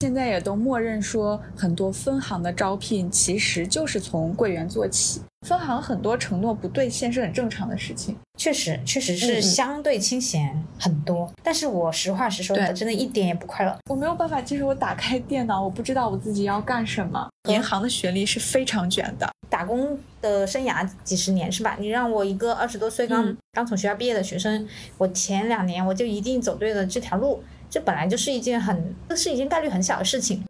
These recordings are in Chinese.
现在也都默认说，很多分行的招聘其实就是从柜员做起。分行很多承诺不兑现是很正常的事情。确实，确实是相对清闲很多。但是我实话实说的，真的一点也不快乐。我没有办法接受，我打开电脑，我不知道我自己要干什么。银行的学历是非常卷的，打工的生涯几十年是吧？你让我一个二十多岁刚刚从学校毕业的学生，我前两年我就一定走对了这条路。这本来就是一件很，这是一件概率很小的事情。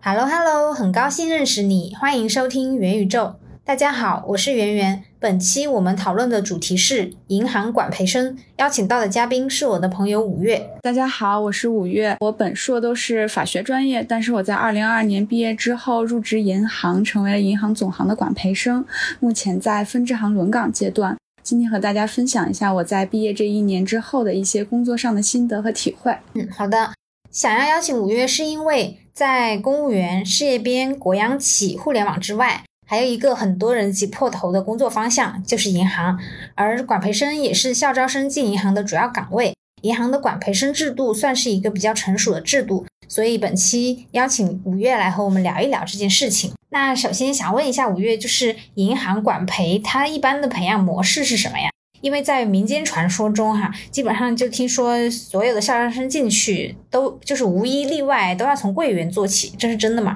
Hello Hello，很高兴认识你，欢迎收听元宇宙。大家好，我是圆圆。本期我们讨论的主题是银行管培生，邀请到的嘉宾是我的朋友五月。大家好，我是五月。我本硕都是法学专业，但是我在二零二二年毕业之后入职银行，成为了银行总行的管培生，目前在分支行轮岗阶段。今天和大家分享一下我在毕业这一年之后的一些工作上的心得和体会。嗯，好的。想要邀请五月，是因为在公务员、事业编、国央企、互联网之外。还有一个很多人挤破头的工作方向就是银行，而管培生也是校招生进银行的主要岗位。银行的管培生制度算是一个比较成熟的制度，所以本期邀请五月来和我们聊一聊这件事情。那首先想问一下五月，就是银行管培它一般的培养模式是什么呀？因为在民间传说中哈，基本上就听说所有的校招生进去都就是无一例外都要从柜员做起，这是真的吗？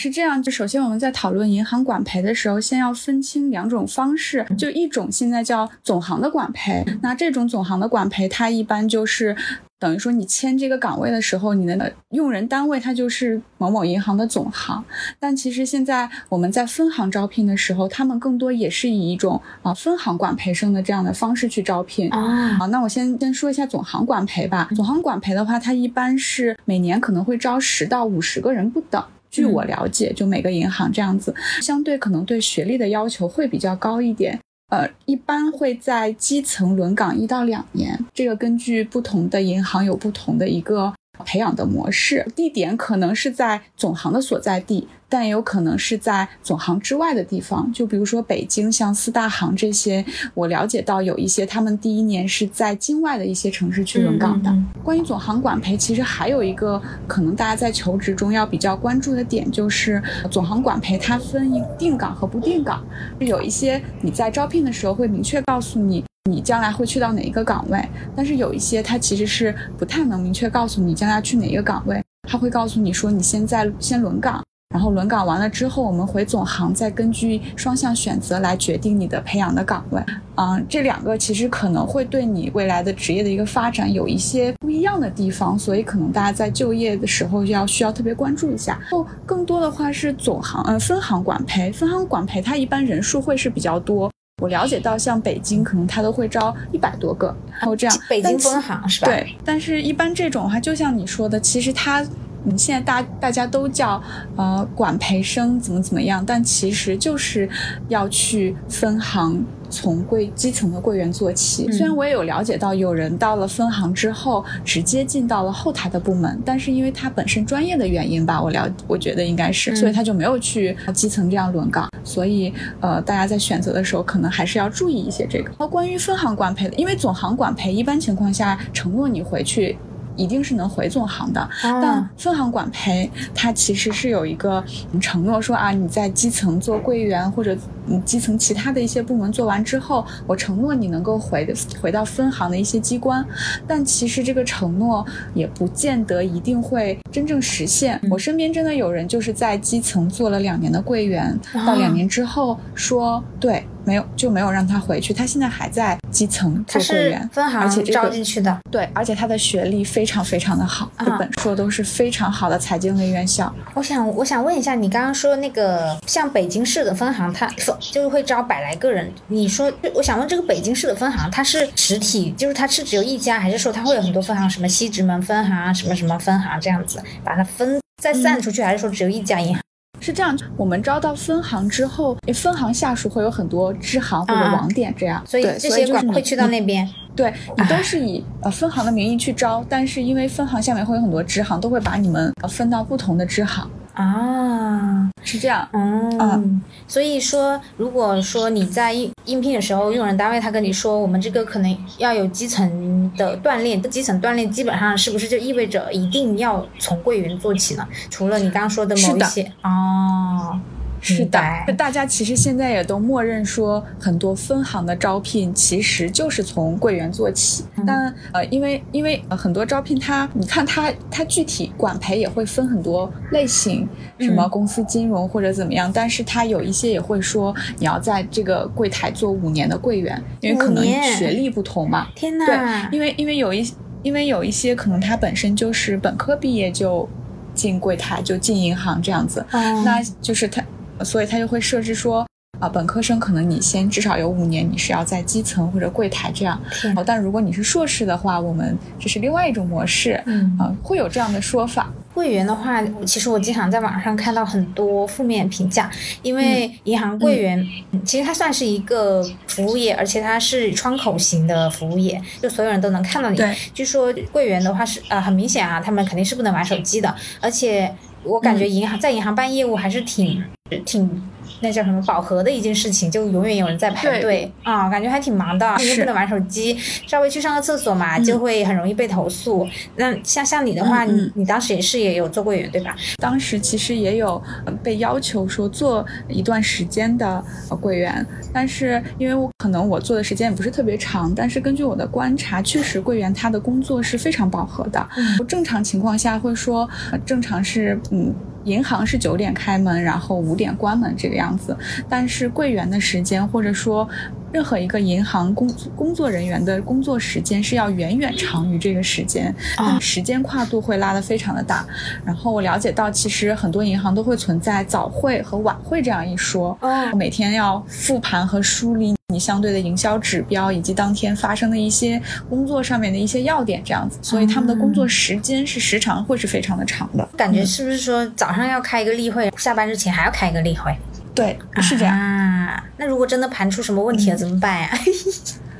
是这样，就首先我们在讨论银行管培的时候，先要分清两种方式。就一种现在叫总行的管培，那这种总行的管培，它一般就是等于说你签这个岗位的时候，你的用人单位它就是某某银行的总行。但其实现在我们在分行招聘的时候，他们更多也是以一种啊分行管培生的这样的方式去招聘啊。好，那我先先说一下总行管培吧。总行管培的话，它一般是每年可能会招十到五十个人不等。据我了解，就每个银行这样子，相对可能对学历的要求会比较高一点。呃，一般会在基层轮岗一到两年，这个根据不同的银行有不同的一个培养的模式，地点可能是在总行的所在地。但也有可能是在总行之外的地方，就比如说北京，像四大行这些，我了解到有一些他们第一年是在境外的一些城市去轮岗的。关于总行管培，其实还有一个可能大家在求职中要比较关注的点，就是总行管培它分一定岗和不定岗，有一些你在招聘的时候会明确告诉你你将来会去到哪一个岗位，但是有一些它其实是不太能明确告诉你将来去哪一个岗位，他会告诉你说你现在先轮岗。然后轮岗完了之后，我们回总行，再根据双向选择来决定你的培养的岗位。嗯，这两个其实可能会对你未来的职业的一个发展有一些不一样的地方，所以可能大家在就业的时候要需要特别关注一下。后更多的话是总行，呃，分行管培，分行管培它一般人数会是比较多。我了解到，像北京可能它都会招一百多个，然后这样。北京分行是吧？对，但是一般这种的话，就像你说的，其实它。嗯，现在大大家都叫呃管培生怎么怎么样，但其实就是要去分行从柜基层的柜员做起。虽然我也有了解到有人到了分行之后直接进到了后台的部门，但是因为他本身专业的原因吧，我了我觉得应该是，所以他就没有去基层这样轮岗。所以呃，大家在选择的时候可能还是要注意一些这个。然后关于分行管培的，因为总行管培一般情况下承诺你回去。一定是能回总行的，但分行管培它其实是有一个承诺，说啊，你在基层做柜员或者基层其他的一些部门做完之后，我承诺你能够回回到分行的一些机关，但其实这个承诺也不见得一定会真正实现。我身边真的有人就是在基层做了两年的柜员，到两年之后说对。没有就没有让他回去，他现在还在基层做会员，分行而且招进去的。对，而且他的学历非常非常的好，这本硕都是非常好的财经类院校。我想我想问一下，你刚刚说那个像北京市的分行，它就是会招百来个人。你说，我想问这个北京市的分行，它是实体，就是它是只有一家，还是说它会有很多分行，什么西直门分行，什么什么分行这样子，把它分再散出去，还是说只有一家银行？是这样，我们招到分行之后，分行下属会有很多支行或者网点这样，所以这些管会去到那边。对你都是以呃分行的名义去招，但是因为分行下面会有很多支行，都会把你们分到不同的支行。啊，是这样。嗯，所以说，如果说你在应应聘的时候，用人单位他跟你说，我们这个可能要有基层的锻炼，基层锻炼基本上是不是就意味着一定要从柜员做起呢？除了你刚刚说的某一些哦。是的，就大家其实现在也都默认说，很多分行的招聘其实就是从柜员做起。但呃，因为因为很多招聘它，你看它它具体管培也会分很多类型，什么公司金融或者怎么样。但是它有一些也会说，你要在这个柜台做五年的柜员，因为可能学历不同嘛。天哪！对，因为因为有一因为有一些可能他本身就是本科毕业就进柜台就进银行这样子，那就是他。所以他就会设置说，啊，本科生可能你先至少有五年，你是要在基层或者柜台这样。哦，但如果你是硕士的话，我们这是另外一种模式。嗯，啊，会有这样的说法。柜员的话，其实我经常在网上看到很多负面评价，因为银行柜员其实它算是一个服务业，而且它是窗口型的服务业，就所有人都能看到你。对。据说柜员的话是呃很明显啊，他们肯定是不能玩手机的，而且我感觉银行在银行办业务还是挺。挺。那叫什么饱和的一件事情，就永远有人在排队啊，感觉还挺忙的。又不能玩手机，稍微去上个厕所嘛，就会很容易被投诉。那像像你的话，你你当时也是也有做柜员对吧？当时其实也有被要求说做一段时间的柜员，但是因为我可能我做的时间也不是特别长，但是根据我的观察，确实柜员他的工作是非常饱和的。正常情况下会说，正常是嗯。银行是九点开门，然后五点关门这个样子，但是柜员的时间，或者说任何一个银行工工作人员的工作时间是要远远长于这个时间，时间跨度会拉得非常的大。然后我了解到，其实很多银行都会存在早会和晚会这样一说，每天要复盘和梳理。你相对的营销指标以及当天发生的一些工作上面的一些要点，这样子，所以他们的工作时间是时长会是非常的长的。感觉是不是说早上要开一个例会，下班之前还要开一个例会？对，是这样。啊，那如果真的盘出什么问题了怎么办呀？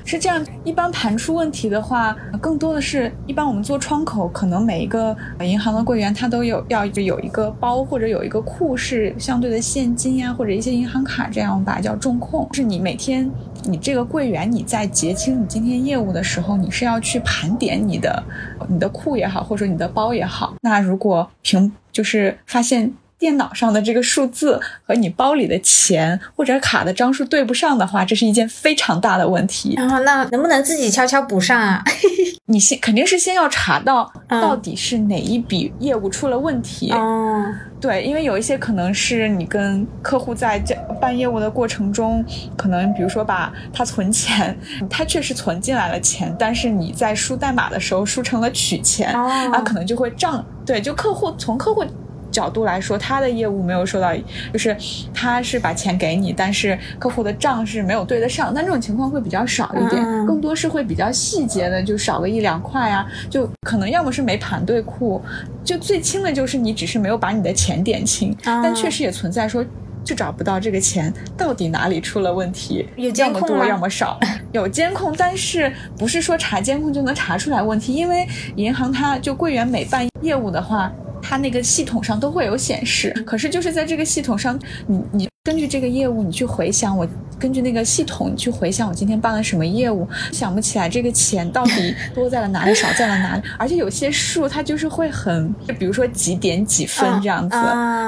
是这样，一般盘出问题的话，更多的是一般我们做窗口，可能每一个银行的柜员他都有要有一个包或者有一个库是相对的现金呀，或者一些银行卡这样我们把它，叫重控。是你每天你这个柜员你在结清你今天业务的时候，你是要去盘点你的你的库也好，或者你的包也好。那如果凭就是发现。电脑上的这个数字和你包里的钱或者卡的张数对不上的话，这是一件非常大的问题。然后那能不能自己悄悄补上啊？你先肯定是先要查到到底是哪一笔业务出了问题。哦，对，因为有一些可能是你跟客户在这办业务的过程中，可能比如说把他存钱，他确实存进来了钱，但是你在输代码的时候输成了取钱，啊，可能就会账对，就客户从客户。角度来说，他的业务没有受到，就是他是把钱给你，但是客户的账是没有对得上。但这种情况会比较少一点，更多是会比较细节的，就少个一两块啊，就可能要么是没盘对库，就最轻的就是你只是没有把你的钱点清。但确实也存在说，就找不到这个钱到底哪里出了问题，要么多要么少，有监控，但是不是说查监控就能查出来问题？因为银行它就柜员每办业务的话。它那个系统上都会有显示，可是就是在这个系统上，你你根据这个业务，你去回想我根据那个系统，你去回想我今天办了什么业务，想不起来这个钱到底多在了哪里，少在了哪里，而且有些数它就是会很，就比如说几点几分这样子，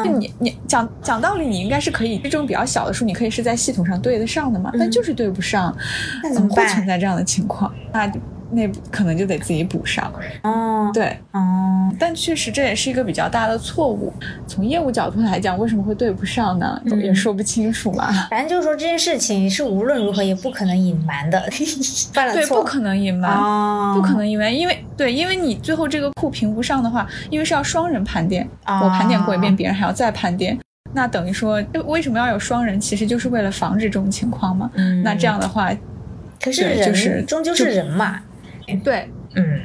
就你你讲讲道理，你应该是可以这种比较小的数，你可以是在系统上对得上的嘛，但就是对不上，那怎么会存在这样的情况？那。那可能就得自己补上，哦，对，哦，但确实这也是一个比较大的错误。从业务角度来讲，为什么会对不上呢？也说不清楚嘛。反正就是说这件事情是无论如何也不可能隐瞒的，犯了错不可能隐瞒，不可能隐瞒，因为对，因为你最后这个库评不上的话，因为是要双人盘点，我盘点过一遍，别人还要再盘点，那等于说为什么要有双人？其实就是为了防止这种情况嘛。那这样的话，可是人终究是人嘛。对，嗯，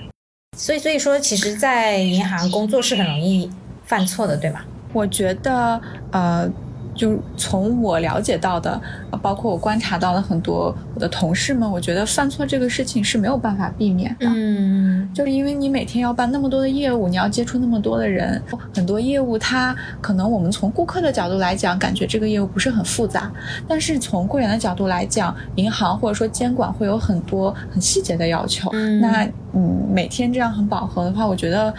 所以所以说，其实，在银行工作是很容易犯错的，对吧？我觉得，呃，就从我了解到的，包括我观察到了很多我的同事们，我觉得犯错这个事情是没有办法避免的。嗯，就是因为你每天要办那么多的业务，你要接触那么多的人，很多业务它可能我们从顾客的角度来讲，感觉这个业务不是很复杂，但是从柜员的角度来讲，银行或者说监管会有很多很细节的要求。嗯那嗯，每天这样很饱和的话，我觉得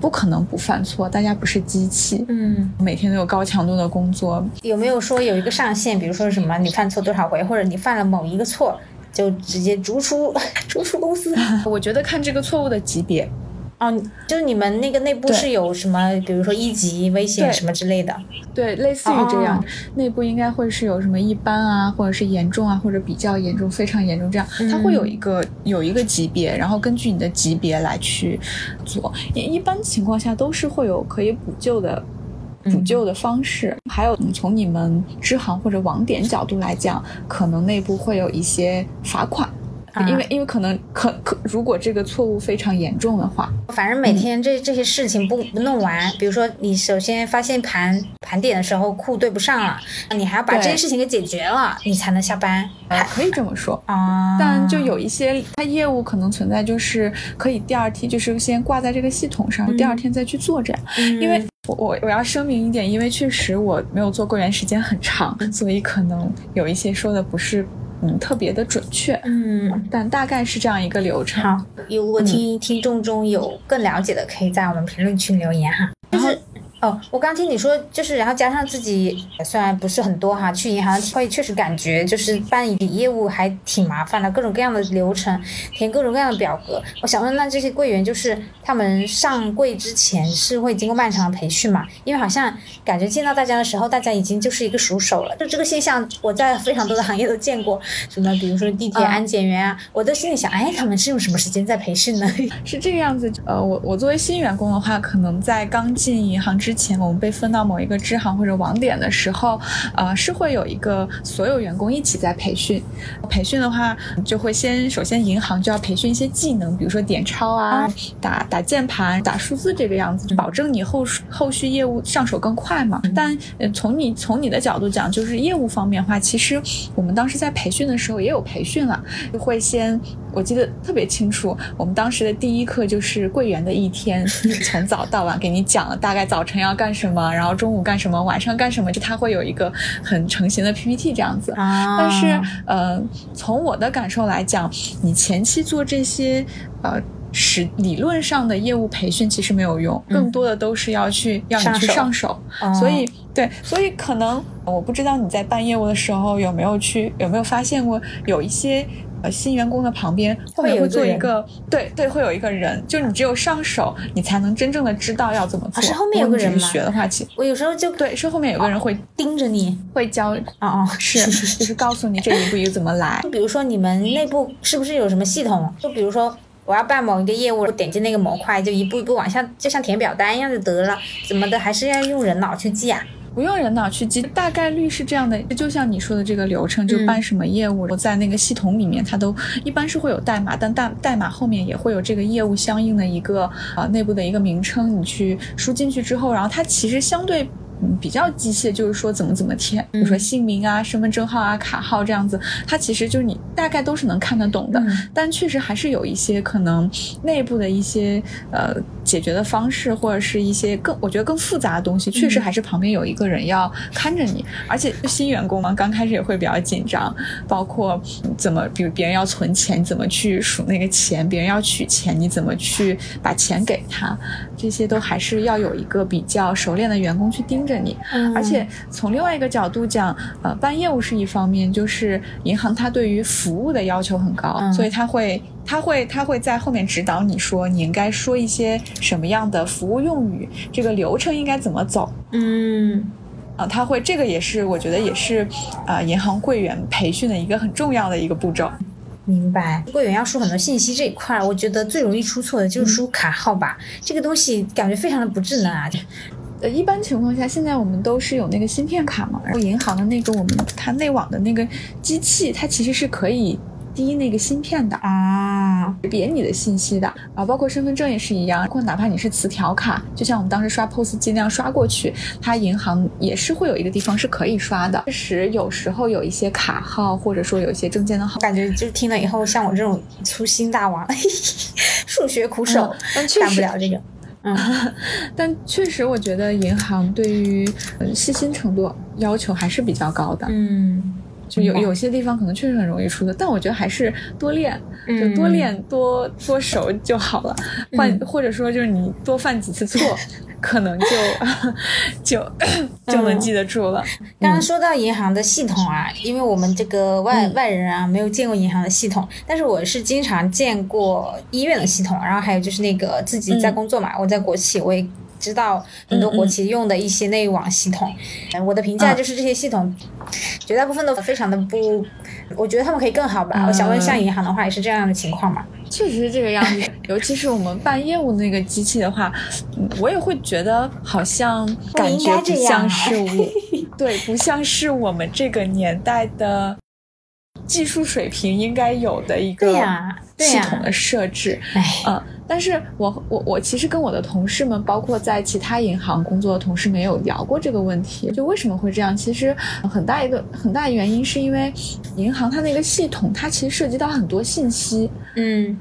不可能不犯错，大家不是机器。嗯，每天都有高强度的工作，有没有说有一个上限？比如说什么你犯错多少回，或者你犯了某一个错，就直接逐出逐出公司？我觉得看这个错误的级别，哦，就是你们那个内部是有什么，比如说一级危险什么之类的。对，类似于这样，哦内部应该会是有什么一般啊，或者是严重啊，或者比较严重、非常严重这样，它会有一个有一个级别，然后根据你的级别来去做。一一般情况下都是会有可以补救的。补救的方式，还有从你们支行或者网点角度来讲，可能内部会有一些罚款，啊因为因为可能可可如果这个错误非常严重的话，反正每天这这些事情不不弄完，比如说你首先发现盘盘点的时候库对不上了，你还要把这件事情给解决了，你才能下班。还，可以这么说。啊，但就有一些它业务可能存在，就是可以第二天就是先挂在这个系统上，第二天再去做这样。嗯因为我我我要声明一点，因为确实我没有做柜员时间很长，所以可能有一些说的不是嗯特别的准确，嗯。但大概是这样一个流程。好，如果听、听众中有更了解的，可以在我们评论区留言哈。然后哦，我刚听你说，就是然后加上自己虽然不是很多哈，去银行会确实感觉就是办理业务还挺麻烦的，各种各样的流程，填各种各样的表格。我想问，那这些柜员就是他们上柜之前是会经过漫长的培训嘛？因为好像感觉见到大家的时候，大家已经就是一个熟手了。就这个现象，我在非常多的行业都见过，什么比如说地铁嗯安检员啊，我都心里想，哎，他们是用什么时间在培训呢？是这个样子，呃，我我作为新员工的话，可能在刚进银行之前，我们被分到某一个支行或者网点的时候，呃，是会有一个所有员工一起在培训。培训的话，就会先首先银行就要培训一些技能，比如说点钞啊、打打键盘、打数字这个样子，保证你后后续业务上手更快嘛。但呃，从你从你的角度讲，就是业务方面的话，其实我们当时在培训的时候也有培训了，就会先。我记得特别清楚，我们当时的第一课就是柜员的一天，从早到晚给你讲了大概早晨要干什么，然后中午干什么，晚上干什么，就它会有一个很成型的 PPT 这样子。啊但是，呃，从我的感受来讲，你前期做这些，呃。是理论上的业务培训其实没有用，更多的都是要去要你去上手上手，哦所以对，所以可能我不知道你在办业务的时候有没有去有没有发现过有一些呃新员工的旁边后面会会有做一个对对会有一个人，就你只有上手，你才能真正的知道要怎么做。啊是后面有个人吗学的话，其我有时候就对是后面有个人会、盯着你。会教，哦哦，是就是告诉你这一步一步怎么来。比如说你们内部是不是有什么系统？就比如说我要办某一个业务，我点击那个模块，就一步一步往下，就像填表单一样就得了，怎么的？还是要用人脑去记啊？不用人脑去记，大概率是这样的，就像你说的这个流程，就嗯办什么业务，我在那个系统里面，它都一般是会有代码，但代代码后面也会有这个业务相应的一个啊、呃内部的一个名称，你去输进去之后，然后它其实相对。嗯，比较机械，就是说怎么怎么填，比如说姓名啊、身份证号啊、卡号这样子，它其实就是你大概都是能看得懂的。嗯但确实还是有一些可能内部的一些呃解决的方式，或者是一些更我觉得更复杂的东西，确实还是旁边有一个人要看着你。而且新员工嘛，刚开始也会比较紧张，包括怎么，比如别人要存钱，你怎么去数那个钱；别人要取钱，你怎么去把钱给他，这些都还是要有一个比较熟练的员工去盯着你。嗯而且从另外一个角度讲，呃，办业务是一方面，就是银行它对于服务的要求很高，嗯所以它会。他会，他会在后面指导你说，你应该说一些什么样的服务用语，这个流程应该怎么走嗯啊？他会，这个也是我觉得也是，啊、银行柜员培训的一个很重要的一个步骤。明白。柜员要输很多信息这一块儿，我觉得最容易出错的就是输卡号吧，这个东西感觉非常的不智能啊。呃，一般情况下，现在我们都是有那个芯片卡嘛，然后银行的那个我们它内网的那个机器，它其实是可以滴那个芯片的。啊，别你的信息的啊，包括身份证也是一样，包括哪怕你是磁条卡，就像我们当时刷 POS 机那样刷过去，它银行也是会有一个地方是可以刷的。确实，有时候有一些卡号或者说有一些证件的号，感觉就听了以后，像我这种粗心大王，数学苦手，干不了这个。嗯，但确实，我觉得银行对于细心程度要求还是比较高的。嗯。就有有些地方可能确实很容易出错，但我觉得还是多练，就多练多多熟就好了。换或者说就是你多犯几次错，可能就 就 就能记得住了。刚刚说到银行的系统啊，因为我们这个外外人啊没有见过银行的系统，但是我是经常见过医院的系统，然后还有就是那个自己在工作嘛，我在国企我也。知道很多国企用的一些内网系统，我的评价就是这些系统绝大部分都非常的不，我觉得他们可以更好吧。我想问，像银行的话也是这样的情况吗？确实是这个样子，尤其是我们办业务那个机器的话，我也会觉得好像感觉不像是我，对，不像是我们这个年代的技术水平应该有的一个系统的设置，嗯。但是我我我其实跟我的同事们，包括在其他银行工作的同事，没有聊过这个问题。就为什么会这样？其实很大一个很大原因是因为银行它那个系统，它其实涉及到很多信息。嗯，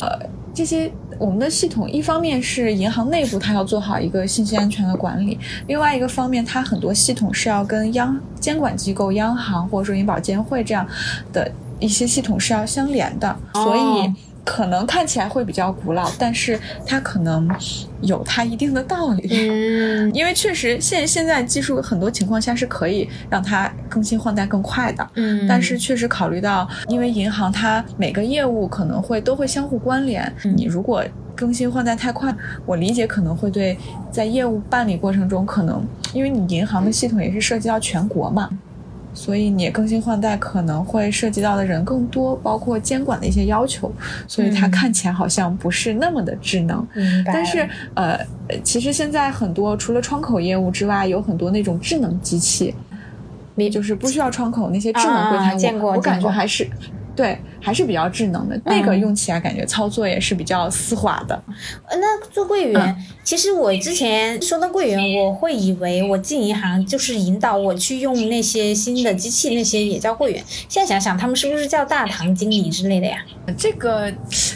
呃，这些我们的系统，一方面是银行内部它要做好一个信息安全的管理，另外一个方面，它很多系统是要跟央监管机构、央行或者说银保监会这样的一些系统是要相连的，所以。可能看起来会比较古老，但是它可能有它一定的道理。嗯，因为确实现现在技术很多情况下是可以让它更新换代更快的。嗯，但是确实考虑到，因为银行它每个业务可能会都会相互关联，你如果更新换代太快，我理解可能会对在业务办理过程中，可能因为你银行的系统也是涉及到全国嘛。所以你更新换代可能会涉及到的人更多，包括监管的一些要求，所以它看起来好像不是那么的智能。但是呃，其实现在很多除了窗口业务之外，有很多那种智能机器，就是不需要窗口那些智能柜台，我我感觉还是。对，还是比较智能的，那个用起来感觉操作也是比较丝滑的。呃，那做柜员，其实我之前说到柜员，我会以为我进银行就是引导我去用那些新的机器，那些也叫柜员。现在想想，他们是不是叫大堂经理之类的呀？这个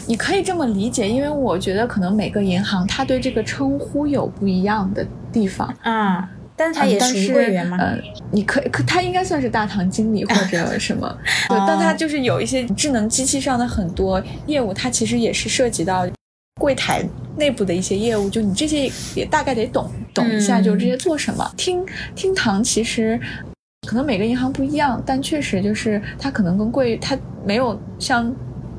你可以这么理解，因为我觉得可能每个银行它对这个称呼有不一样的地方啊。但是他也属于柜员吗？呃，你可可他应该算是大堂经理或者 什么，对，但他就是有一些智能机器上的很多业务，它其实也是涉及到柜台内部的一些业务，就你这些也大概得懂懂一下，就这些做什么。厅厅堂其实可能每个银行不一样，但确实就是它可能跟柜它没有像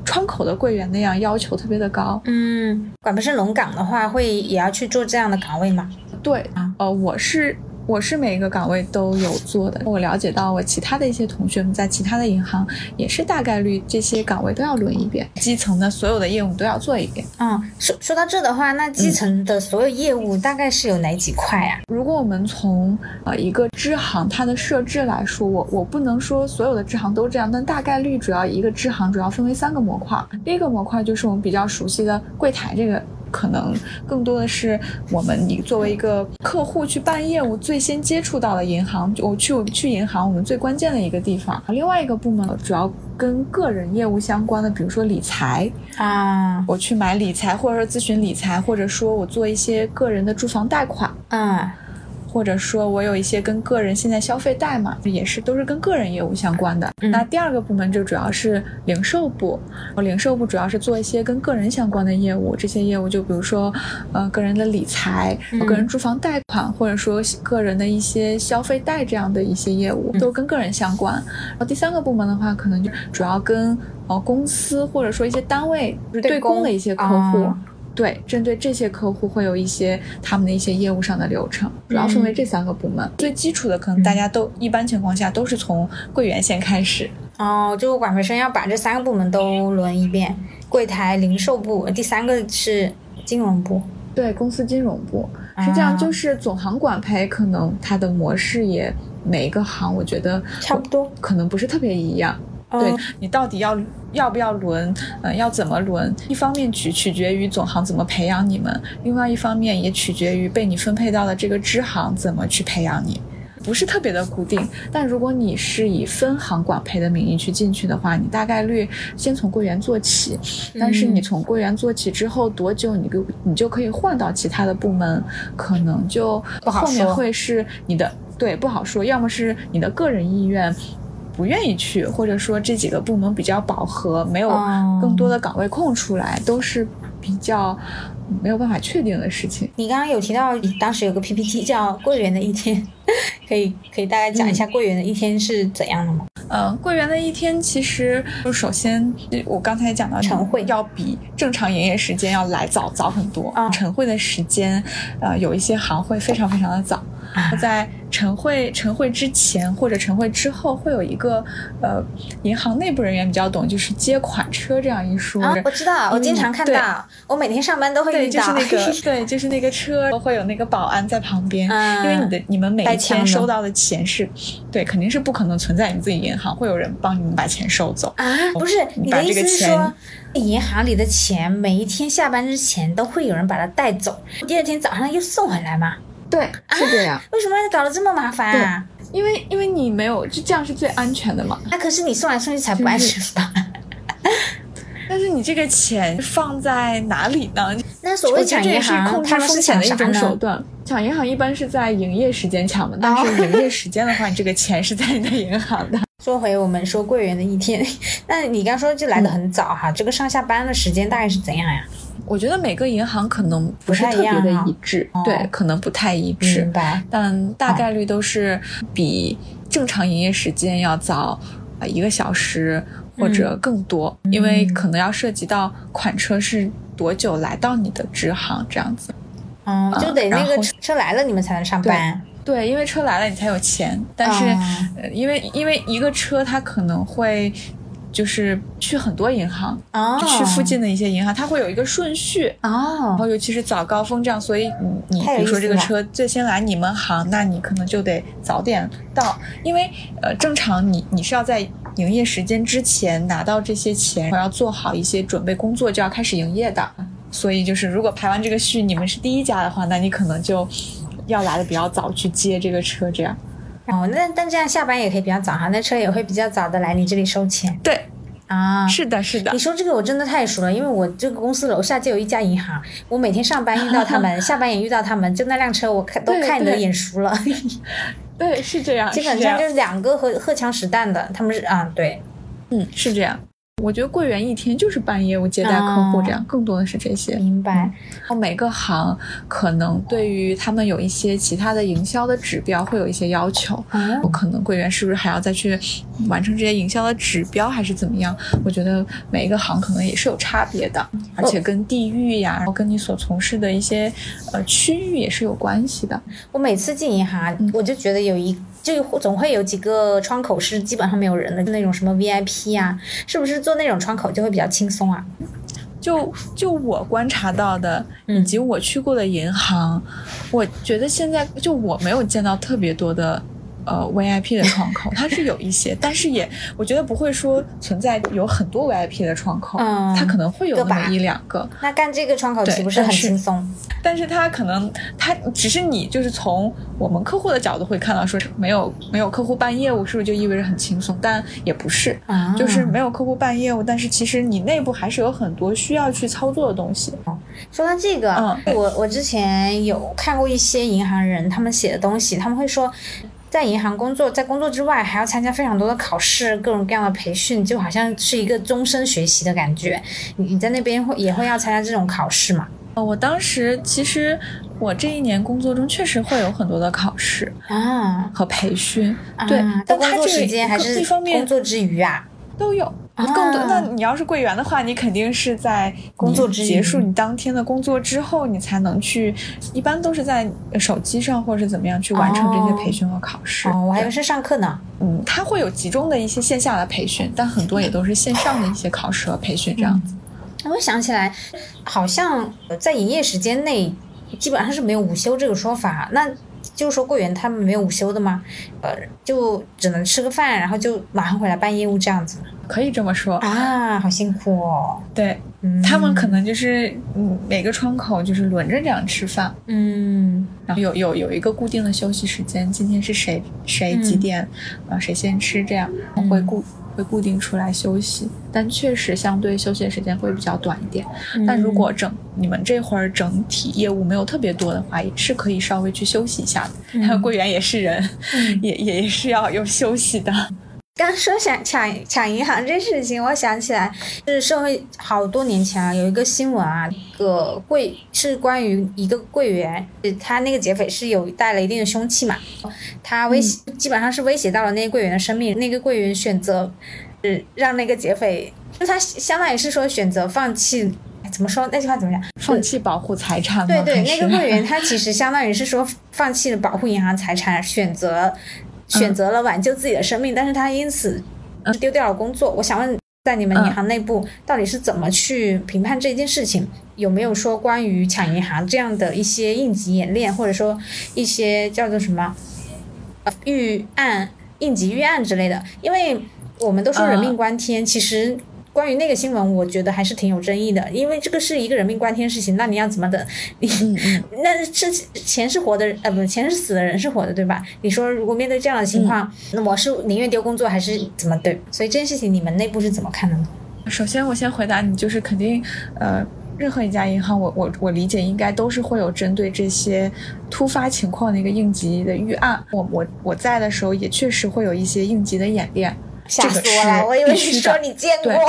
窗口的柜员那样要求特别的高。嗯，管不是龙岗的话，会也要去做这样的岗位吗？对，呃，我是我是每一个岗位都有做的。我了解到，我其他的一些同学们在其他的银行也是大概率这些岗位都要轮一遍，基层的所有的业务都要做一遍。嗯，说说到这的话，那基层的所有业务大概是有哪几块呀？如果我们从呃一个支行它的设置来说，我我不能说所有的支行都这样，但大概率主要一个支行主要分为三个模块。第一个模块就是我们比较熟悉的柜台这个。可能更多的是我们你作为一个客户去办业务，最先接触到的银行，我去去银行，我们最关键的一个地方。另外一个部门主要跟个人业务相关的，比如说理财啊，我去买理财，或者说咨询理财，或者说我做一些个人的住房贷款啊。或者说，我有一些跟个人现在消费贷嘛，也是都是跟个人业务相关的。那第二个部门就主要是零售部，零售部主要是做一些跟个人相关的业务。这些业务就比如说，呃，个人的理财、个人住房贷款，或者说个人的一些消费贷这样的一些业务，都跟个人相关。然后第三个部门的话，可能就主要跟呃公司或者说一些单位就是对公的一些客户。对，针对这些客户会有一些他们的一些业务上的流程，主要分为这三个部门。最基础的可能大家都一般情况下都是从柜员先开始。哦，就管培生要把这三个部门都轮一遍，柜台、零售部，第三个是金融部。对，公司金融部是这样，就是总行管培可能它的模式也每一个行我觉得差不多，可能不是特别一样。对你到底要要不要轮，嗯，要怎么轮？一方面取取决于总行怎么培养你们，另外一方面也取决于被你分配到的这个支行怎么去培养你。不是特别的固定，但如果你是以分行管培的名义去进去的话，你大概率先从柜员做起。但是你从柜员做起之后多久，你就你就可以换到其他的部门，可能就后面会是你的对不好说，要么是你的个人意愿不愿意去，或者说这几个部门比较饱和，没有更多的岗位空出来，都是比较。没有办法确定的事情。你刚刚有提到，当时有个 PPT 叫“柜员的一天”，可以可以大概讲一下柜员的一天是怎样的吗？嗯，柜员的一天其实就首先我刚才讲到晨会要比正常营业时间要来早早很多。晨会的时间，呃，有一些行会非常非常的早。在晨会晨会之前或者晨会之后，会有一个呃，银行内部人员比较懂，就是接款车这样一说。啊我知道，我经常看到，我每天上班都会遇到。对，就是那个，对，就是那个车会有那个保安在旁边，因为你的你们每一天收到的钱是，对，肯定是不可能存在你自己银行，会有人帮你们把钱收走啊？不是，你的意思是说，银行里的钱每一天下班之前都会有人把它带走，第二天早上又送回来吗？对，是这样。为什么要搞得这么麻烦啊？因为因为你没有，就这样是最安全的嘛。那可是你送来送去才不安全吧？但是你这个钱放在哪里呢？那所谓抢银行，他们是抢的一种手段。抢银行一般是在营业时间抢的，但是营业时间的话，你这个钱是在你的银行的。说回我们说柜员的一天，那你刚说就来的很早哈，这个上下班的时间大概是怎样呀？我觉得每个银行可能不是特别的一致，对，可能不太一致。明白。但大概率都是比正常营业时间要早啊一个小时或者更多，因为可能要涉及到款车是多久来到你的支行这样子。哦，就得那个车来了你们才能上班。对，因为车来了你才有钱，但是呃，因为因为一个车它可能会。就是去很多银行，就去附近的一些银行，它会有一个顺序哦。然后尤其是早高峰这样，所以你你比如说这个车最先来你们行，那你可能就得早点到，因为呃正常你你是要在营业时间之前拿到这些钱，要做好一些准备工作，就要开始营业的。所以就是如果排完这个序，你们是第一家的话，那你可能就要来的比较早去接这个车，这样。哦，那但这样下班也可以比较早哈，那车也会比较早的来你这里收钱。对，啊，是的，是的。你说这个我真的太熟了，因为我这个公司楼下就有一家银行，我每天上班遇到他们，下班也遇到他们，就那辆车我看都看得眼熟了。对，是这样，基本上就是两个荷荷枪实弹的，他们是啊，对，嗯，是这样。我觉得柜员一天就是办业务、接待客户这样，更多的是这些。明白。然后每个行可能对于他们有一些其他的营销的指标会有一些要求。我可能柜员是不是还要再去完成这些营销的指标，还是怎么样？我觉得每一个行可能也是有差别的，而且跟地域呀，然后跟你所从事的一些呃区域也是有关系的。我每次进银行，我就觉得有一。就总会有几个窗口是基本上没有人的，那种什么 VIP 啊，是不是做那种窗口就会比较轻松啊？就就我观察到的，以及我去过的银行，我觉得现在就我没有见到特别多的。呃，VIP 的窗口它是有一些，但是也我觉得不会说存在有很多 VIP 的窗口，嗯，它可能会有那么一两个。那干这个窗口岂不是很轻松？但是它可能它只是你就是从我们客户的角度会看到说没有没有客户办业务是不是就意味着很轻松？但也不是，就是没有客户办业务，但是其实你内部还是有很多需要去操作的东西。说到这个，我我之前有看过一些银行人他们写的东西，他们会说。在银行工作，在工作之外还要参加非常多的考试，各种各样的培训，就好像是一个终身学习的感觉。你你在那边会也会要参加这种考试吗？呃，我当时其实我这一年工作中确实会有很多的考试啊和培训，对，但工作时间还是工作之余啊都有。更多，那你要是柜员的话，你肯定是在工作结束你当天的工作之后，你才能去。一般都是在手机上或者是怎么样去完成这些培训和考试。哦，我还以为是上课呢。嗯，他会有集中的一些线下的培训，但很多也都是线上的一些考试和培训这样子。我想起来，好像在营业时间内基本上是没有午休这个说法。那就是说柜员他们没有午休的吗？呃，就只能吃个饭，然后就马上回来办业务这样子。可以这么说啊，好辛苦哦。对，他们可能就是嗯，每个窗口就是轮着这样吃饭，嗯，然后有有有一个固定的休息时间，今天是谁谁几点啊？谁先吃这样会固。会固定出来休息，但确实相对休息的时间会比较短一点。但如果整你们这会儿整体业务没有特别多的话，也是可以稍微去休息一下的。还有柜员也是人，也也是要有休息的。刚说想抢抢银行这事情，我想起来是社会好多年前啊，有一个新闻啊，个柜是关于一个柜员，他那个劫匪是有带了一定的凶器嘛，他威胁基本上是威胁到了那个柜员的生命，那个柜员选择是让那个劫匪，就他相当于是说选择放弃，怎么说那句话怎么讲？放弃保护财产？对对，那个柜员他其实相当于是说放弃了保护银行财产，选择。选择了挽救自己的生命，但是他因此丢掉了工作。我想问，在你们银行内部到底是怎么去评判这件事情？有没有说关于抢银行这样的一些应急演练，或者说一些叫做什么预案、应急预案之类的？因为我们都说人命关天，其实。关于那个新闻，我觉得还是挺有争议的，因为这个是一个人命关天事情，那你要怎么等？你那是钱是活的，呃，不，钱是死的，人是活的，对吧？你说如果面对这样的情况，那我是宁愿丢工作还是怎么对？所以这件事情你们内部是怎么看的呢？首先，我先回答你，就是肯定，呃，任何一家银行，我我我理解应该都是会有针对这些突发情况的一个应急的预案。我我我在的时候也确实会有一些应急的演练。吓死我了！我以为你说你见过，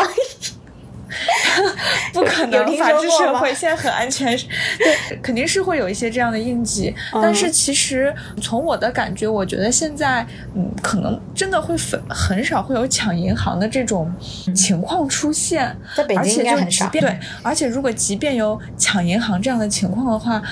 不可能，法治社会现在很安全，对，肯定是会有一些这样的应急。但是其实从我的感觉，我觉得现在嗯，可能真的会很很少会有抢银行的这种情况出现，在北京应该很少。对，而且如果即便有抢银行这样的情况的话。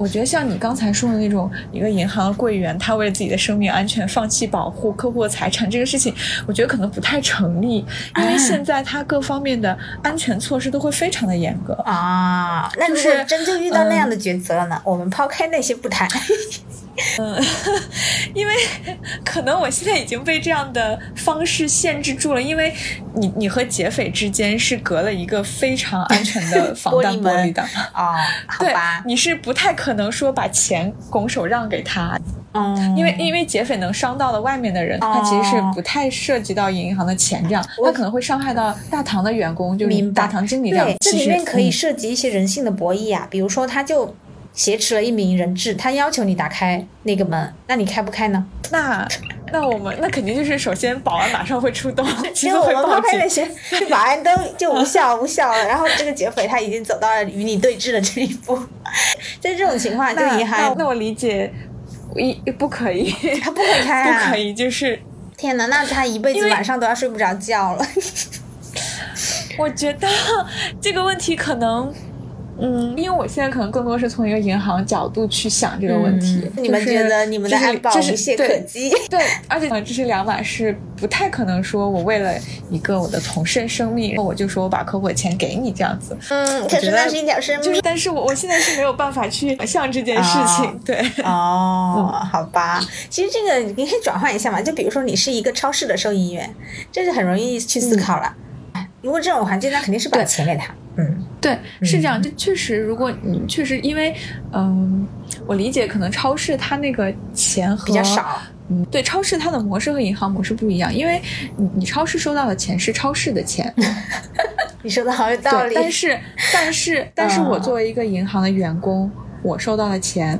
我觉得像你刚才说的那种，一个银行的柜员，他为了自己的生命安全放弃保护客户的财产，这个事情，我觉得可能不太成立，因为现在他各方面的安全措施都会非常的严格啊。那如果真正遇到那样的抉择了呢？我们抛开那些不谈。嗯，因为可能我现在已经被这样的方式限制住了，因为你你和劫匪之间是隔了一个非常安全的 防弹玻璃的啊，好吧，你是不太可能说把钱拱手让给他，嗯，因为因为劫匪能伤到了外面的人，他其实是不太涉及到银行的钱，这样他可能会伤害到大堂的员工，就是大堂经理这样，这里面可以涉及一些人性的博弈啊，比如说他就。挟持了一名人质，他要求你打开那个门，那你开不开呢？那那我们那肯定就是首先保安马上会出动，其实我们抛开那些，保安都就无效无效了。然后这个劫匪他已经走到了与你对峙的这一步，在这种情况就遗憾。那我理解，一不可以，他不可以开啊，不可以，就是天哪，那他一辈子晚上都要睡不着觉了。我觉得这个问题可能。嗯，因为我现在可能更多是从一个银行角度去想这个问题。你们觉得你们的安保无懈可击？对，而且这是两码事，不太可能说我为了一个我的同事生命，我就说我把客户的钱给你这样子。嗯，可是那是一条生命。就是，但是我我现在是没有办法去想象这件事情。对，哦，好吧。其实这个你可以转换一下嘛，就比如说你是一个超市的收银员，这就很容易去思考了。如果这种环境，那肯定是把钱给他。嗯。对，是这样。就确实，如果你确实因为，嗯，我理解，可能超市它那个钱比较少。嗯，对，超市它的模式和银行模式不一样，因为你你超市收到的钱是超市的钱。你说的好有道理。但是，但是，但是我作为一个银行的员工，我收到的钱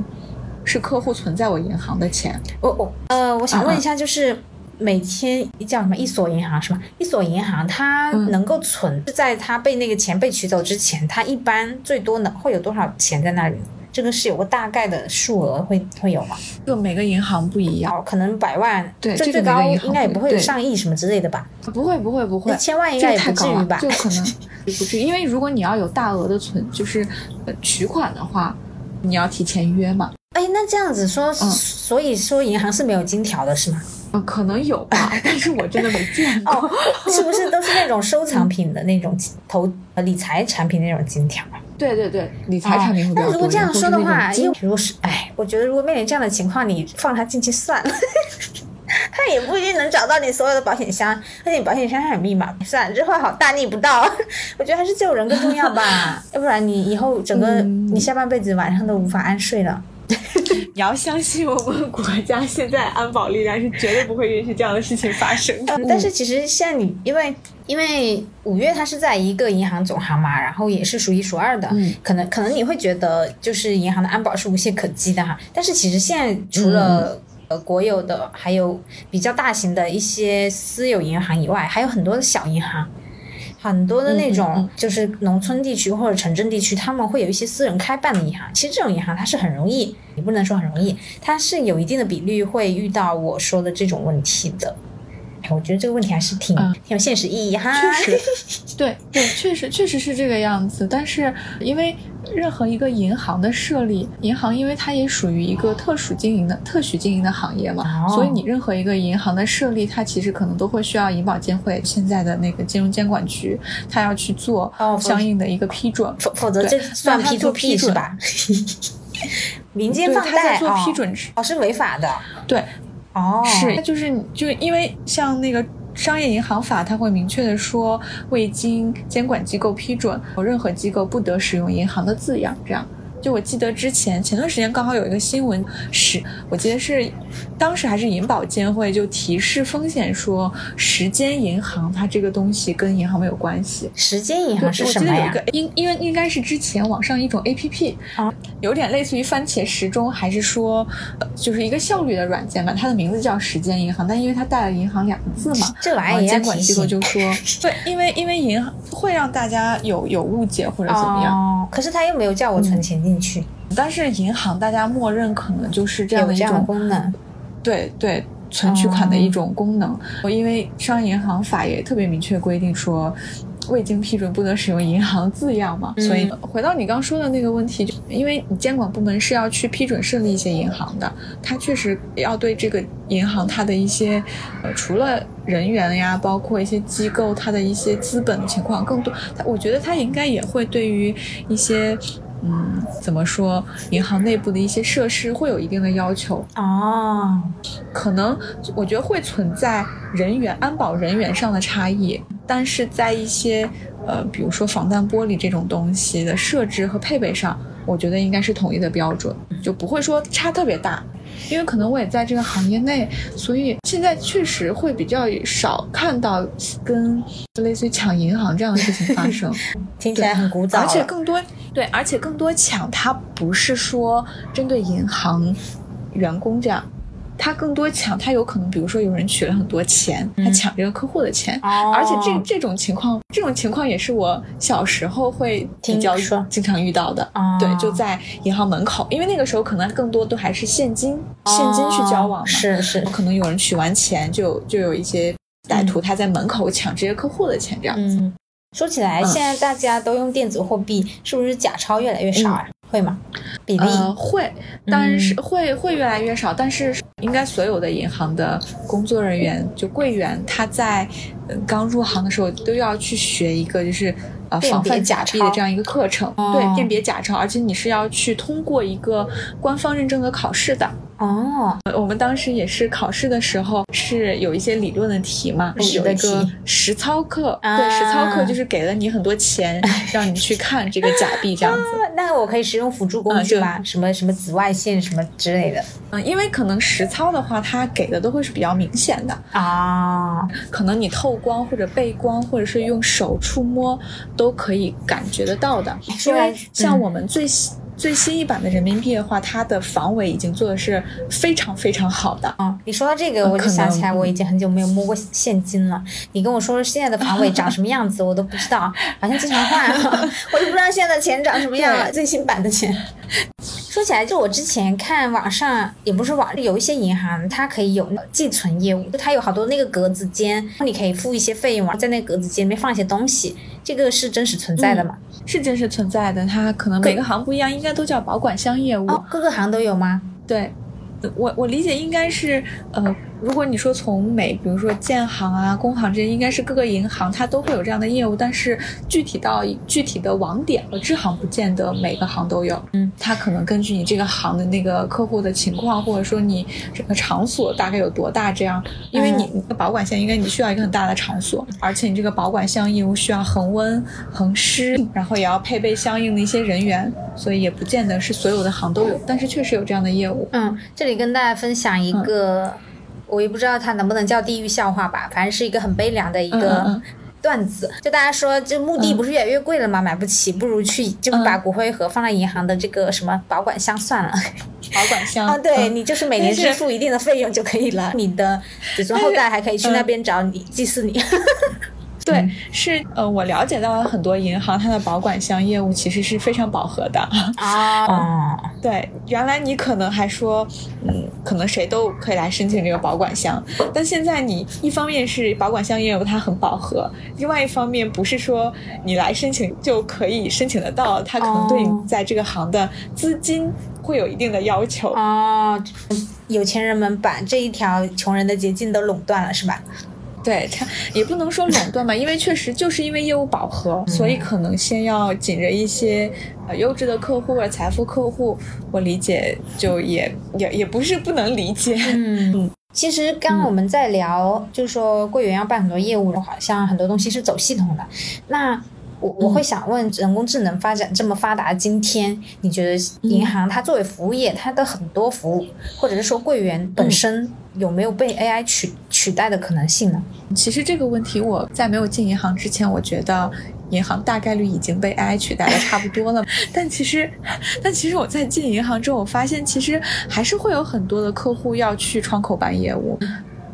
是客户存在我银行的钱。我我呃，我想问一下，就是。每天叫什么？一所银行是吗？一所银行它能够存，在它被那个钱被取走之前，它一般最多能会有多少钱在那里？这个是有个大概的数额会会有吗？就每个银行不一样，可能百万，对，最最高应该也不会有上亿什么之类的吧？不会不会不会，千万应该也不至于吧？就可能不至于，因为如果你要有大额的存，就是呃取款的话，你要提前约嘛。哎，那这样子说，所以说银行是没有金条的是吗？嗯，可能有吧，但是我真的没见过。是不是都是那种收藏品的那种投呃理财产品那种金条啊？对对对，理财产品会比较多。那如果这样说的话，因为如果是哎，我觉得如果面临这样的情况，你放他进去算了。他他也不一定能找到你所有的保险箱，而且你保险箱还有密码。算了，这话好大逆不道。我觉得还是救人更重要吧，要不然你以后整个你下半辈子晚上都无法安睡了。你要相信我们国家现在安保力量是绝对不会允许这样的事情发生的。但是其实现在你因为因为五月它是在一个银行总行嘛，然后也是数一数二的，嗯可能可能你会觉得就是银行的安保是无懈可击的哈。但是其实现在除了、呃国有的，还有比较大型的一些私有银行以外，还有很多的小银行。很多的那种嗯就是农村地区或者城镇地区，他们会有一些私人开办的银行。其实这种银行它是很容易，你不能说很容易，它是有一定的比率会遇到我说的这种问题的。哎我觉得这个问题还是挺、嗯挺有现实意义哈。确实，对对，确实确实是这个样子。但是因为任何一个银行的设立，银行因为它也属于一个特殊经营的、特许经营的行业嘛，哦。所以你任何一个银行的设立，它其实可能都会需要银保监会现在的那个金融监管局，它要去做哦相应的一个批准。否否则这算让他 P 做 to 批是吧？民间，放贷做批哦准之，哦是违法的。对，哦，是，就是你就因为像那个商业银行法，它会明确的说，未经监管机构批准，任何机构不得使用银行的字样。这样，就我记得之前前段时间刚好有一个新闻是，我记得是当时还是银保监会就提示风险说，时间银行它这个东西跟银行没有关系。时间银，行是什么呀我记得有一个？应因为应该是之前网上一种 A P P，啊，有点类似于番茄时钟，还是说，呃就是一个效率的软件吧。它的名字叫时间银行，但因为它带了“银行”两个字嘛，这玩意儿监管机构就说，对，因为因为银行会让大家有有误解或者怎么样。哦，可是他又没有叫我存钱进去，但是银行大家默认可能就是这样的一种功能。对对存取款的一种功能。因为商业银行法也特别明确规定说。未经批准不得使用银行字样嘛，嗯所以回到你刚说的那个问题，就因为你监管部门是要去批准设立一些银行的，它确实要对这个银行它的一些呃除了人员呀，包括一些机构它的一些资本情况更多，它我觉得它应该也会对于一些嗯怎么说银行内部的一些设施会有一定的要求，哦，可能我觉得会存在人员安保人员上的差异，但是在一些呃，比如说防弹玻璃这种东西的设置和配备上，我觉得应该是统一的标准，就不会说差特别大。因为可能我也在这个行业内，所以现在确实会比较少看到跟类似于抢银行这样的事情发生。听起来很古早而且。更多对，而且更多抢，它不是说针对银行员工这样，它更多抢，他有可能比如说有人取了很多钱，他嗯抢这个客户的钱。哦而且这这种情况，这种情况也是我小时候会比较经常遇到的。哦对，就在银行门口，因为那个时候可能更多都还是现金，现金去交往嘛。哦是是，可能有人取完钱，就就有一些歹徒他在门口抢这些客户的钱，这样子。嗯，说起来，嗯现在大家都用电子货币，是不是假钞越来越少啊？会吗？比例？呃，会，但是嗯会会越来越少，但是应该所有的银行的工作人员，就柜员，他在呃刚入行的时候都要去学一个就是。呃，辨别防范假币的这样一个课程，哦对，辨别假钞，而且你是要去通过一个官方认证的考试的。哦，呃我们当时也是考试的时候是有一些理论的题嘛，有一个实操课，啊对，实操课就是给了你很多钱，让你去看这个假币这样子。那我可以使用辅助工具嗯吗？什么什么紫外线什么之类的嗯，因为可能实操的话，它给的都会是比较明显的，啊？可能你透光或者背光，或者是用手触摸，都可以感觉得到的。因为像嗯我们最新、最新一版的人民币的话，它的防伪已经做的是非常非常好的。啊，你说到这个，我就想起来，我已经很久没有摸过现金了。你跟我说现在的防伪长什么样子，我都不知道，好像经常换，我就不知道现在的钱长什么样了，最新版的钱。说起来，就我之前看网上，也不是网，有一些银行它可以有那个寄存业务，就它有好多那个格子间，你可以付一些费用，在那个格子间里面放一些东西，这个是真实存在的吗？是真实存在的，它可能每个行不一样，应该都叫保管箱业务。哦，各个行都有吗？对，我我理解应该是呃如果你说从美，比如说建行啊、工行这些，应该是各个银行它都会有这样的业务，但是具体到具体的网点和支行，不见得每个行都有。嗯，它可能根据你这个行的那个客户的情况，或者说你整个场所大概有多大，这样，因为你你的保管箱应该你需要一个很大的场所，而且你这个保管箱业务需要恒温、恒湿，然后也要配备相应的一些人员，所以也不见得是所有的行都有，但是确实有这样的业务。嗯，这里跟大家分享一个，我也不知道它能不能叫地狱笑话吧，反正是一个很悲凉的一个嗯段子。就大家说，这墓地不是越来越贵了吗？买不起，不如去就把骨灰盒放在银行的这个什么保管箱算了。保管箱啊，对嗯你就是每年支付一定的费用就可以了，你的子孙后代还可以去那边找你祭祀你。对，是呃，我了解到了很多银行，它的保管箱业务其实是非常饱和的。哦，对，原来你可能还说，嗯，可能谁都可以来申请这个保管箱，但现在你一方面是保管箱业务它很饱和，另外一方面不是说你来申请就可以申请得到，它可能对你在这个行的资金会有一定的要求。哦，有钱人们把这一条穷人的捷径都垄断了，是吧？对他也不能说垄断吧，因为确实就是因为业务饱和，所以可能先要紧着一些呃优质的客户或者财富客户。我理解，就也也也不是不能理解。嗯。其实刚刚我们在聊，就是说柜员要办很多业务，好像很多东西是走系统的。那我我会想问，人工智能发展这么发达，今天你觉得银行它作为服务业，它的很多服务，或者是说柜员本身有没有被 AI 取取代的可能性呢？其实这个问题，我在没有进银行之前，我觉得银行大概率已经被 AI 取代的差不多了。但其实，但其实我在进银行之后，我发现其实还是会有很多的客户要去窗口办业务。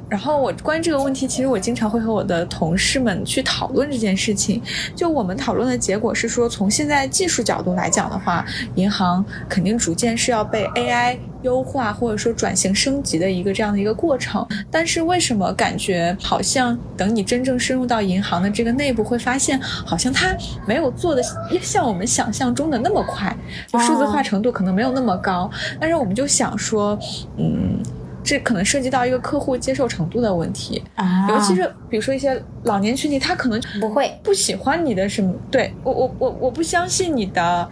然后我关于这个问题，其实我经常会和我的同事们去讨论这件事情。就我们讨论的结果是说，从现在技术角度来讲的话，银行肯定逐渐是要被 AI 优化或者说转型升级的一个这样的一个过程。但是为什么感觉好像等你真正深入到银行的这个内部，会发现好像它没有做的像我们想象中的那么快，就数字化程度可能没有那么高。但是我们就想说，嗯。这可能涉及到一个客户接受程度的问题，啊尤其是比如说一些老年群体，他可能不会不喜欢你的什么，对我我我我不相信你的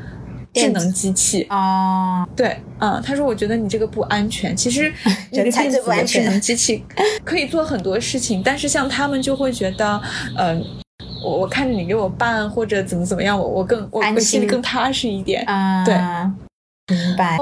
智能机器，哦，对，嗯，他说我觉得你这个不安全。其实一 人才个电子最不安全的智能机器可以做很多事情，但是像他们就会觉得，嗯、我我看着你给我办或者怎么怎么样，我我更我安我心里更踏实一点。啊，对，明白。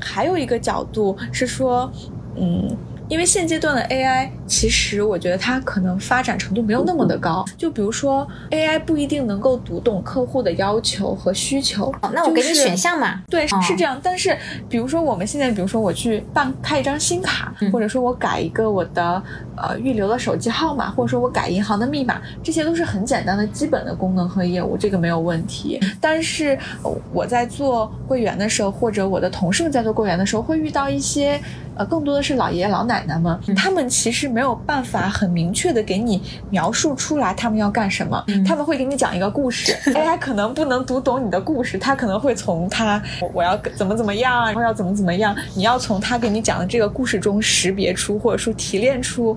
还有一个角度是说，嗯，因为现阶段的 AI，其实我觉得它可能发展程度没有那么的高。就比如说，AI 不一定能够读懂客户的要求和需求。哦那我给你选项嘛。对，哦是这样。但是，比如说我们现在，比如说我去办开一张新卡，嗯或者说我改一个我的呃预留的手机号码，或者说我改银行的密码，这些都是很简单的基本的功能和业务，这个没有问题。但是呃我在做柜员的时候，或者我的同事们在做柜员的时候，会遇到一些呃更多的是老爷爷老奶奶们，他们其实没有办法很明确的给你描述出来他们要干什么，他们会给你讲一个故事，AI 可能不能读懂你的故事，他可能会从他我我要怎么怎么样，然后要怎么怎么样，你要从他给你讲的这个故事中识别出或者说提炼出。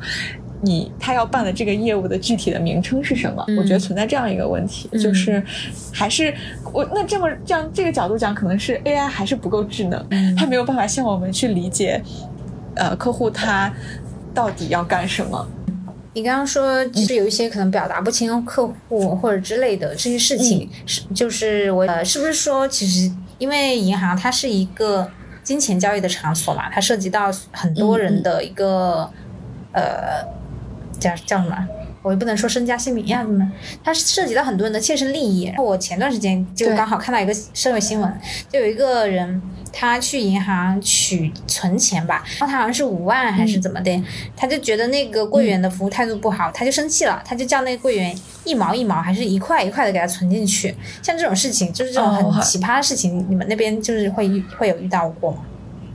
你他要办的这个业务的具体的名称是什么？嗯。我觉得存在这样一个问题，嗯就是还是我那这么这样这个角度讲，可能是 AI 还是不够智能，嗯。它没有办法像我们去理解，呃，客户他到底要干什么。你刚刚说就是有一些可能表达不清客户或者之类的这些事情，是就是我呃，是不是说其实因为银行它是一个金钱交易的场所嘛，它涉及到很多人的一个、呃叫叫什么？我也不能说身家性命呀，怎么？它涉及到很多人的切身利益。然后我前段时间就刚好看到一个社会新闻，就有一个人他去银行取存钱吧，然后他好像是五万还是怎么的，他就觉得那个柜员的服务态度不好，他就生气了，他就叫那个柜员一毛一毛还是一块一块的给他存进去。像这种事情，就是这种很哦奇葩的事情，你们那边就是会遇会有遇到过吗？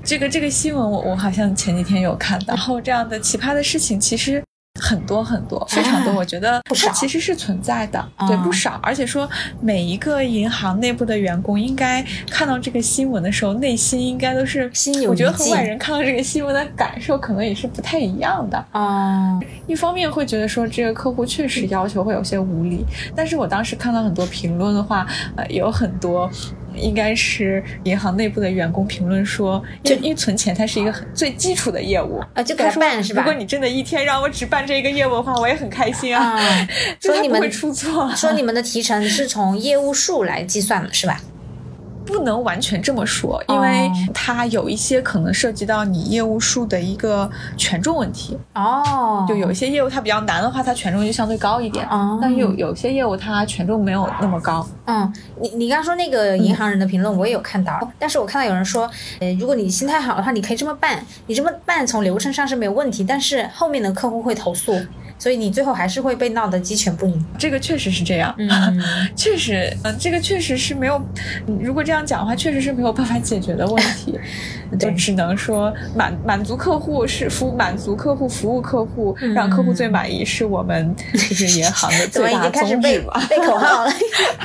这个这个新闻我我好像前几天有看到，然后这样的奇葩的事情，其实很多很多，非常多。我觉得它其实是存在的，对，不少。而且说每一个银行内部的员工应该看到这个新闻的时候，内心应该都是心有我觉得和外人看到这个新闻的感受可能也是不太一样的。啊，一方面会觉得说这个客户确实要求会有些无理，但是我当时看到很多评论的话，呃，有很多。应该是银行内部的员工评论说，因为因为存钱它是一个很最基础的业务啊就给他说办是吧如果你真的一天让我只办这一个业务的话，我也很开心啊，啊，说你们会出错。说你们的提成是从业务数来计算的，是吧？不能完全这么说，因为哦它有一些可能涉及到你业务数的一个权重问题。哦，就有一些业务它比较难的话，它权重就相对高一点。哦但有有些业务它权重没有那么高。嗯，你你刚刚说那个银行人的评论，我也有看到，但是我看到有人说，呃，如果你心态好的话，你可以这么办，你这么办从流程上是没有问题，但是后面的客户会投诉，所以你最后还是会被闹得鸡犬不宁。这个确实是这样，嗯，确实，嗯、这个确实是没有，嗯如果这样讲的话，确实是没有办法解决的问题，就只能说满满足客户是服满足客户服务客户，嗯让客户最满意是我们就是银行的最大 经开始背宗旨吧。背口号了？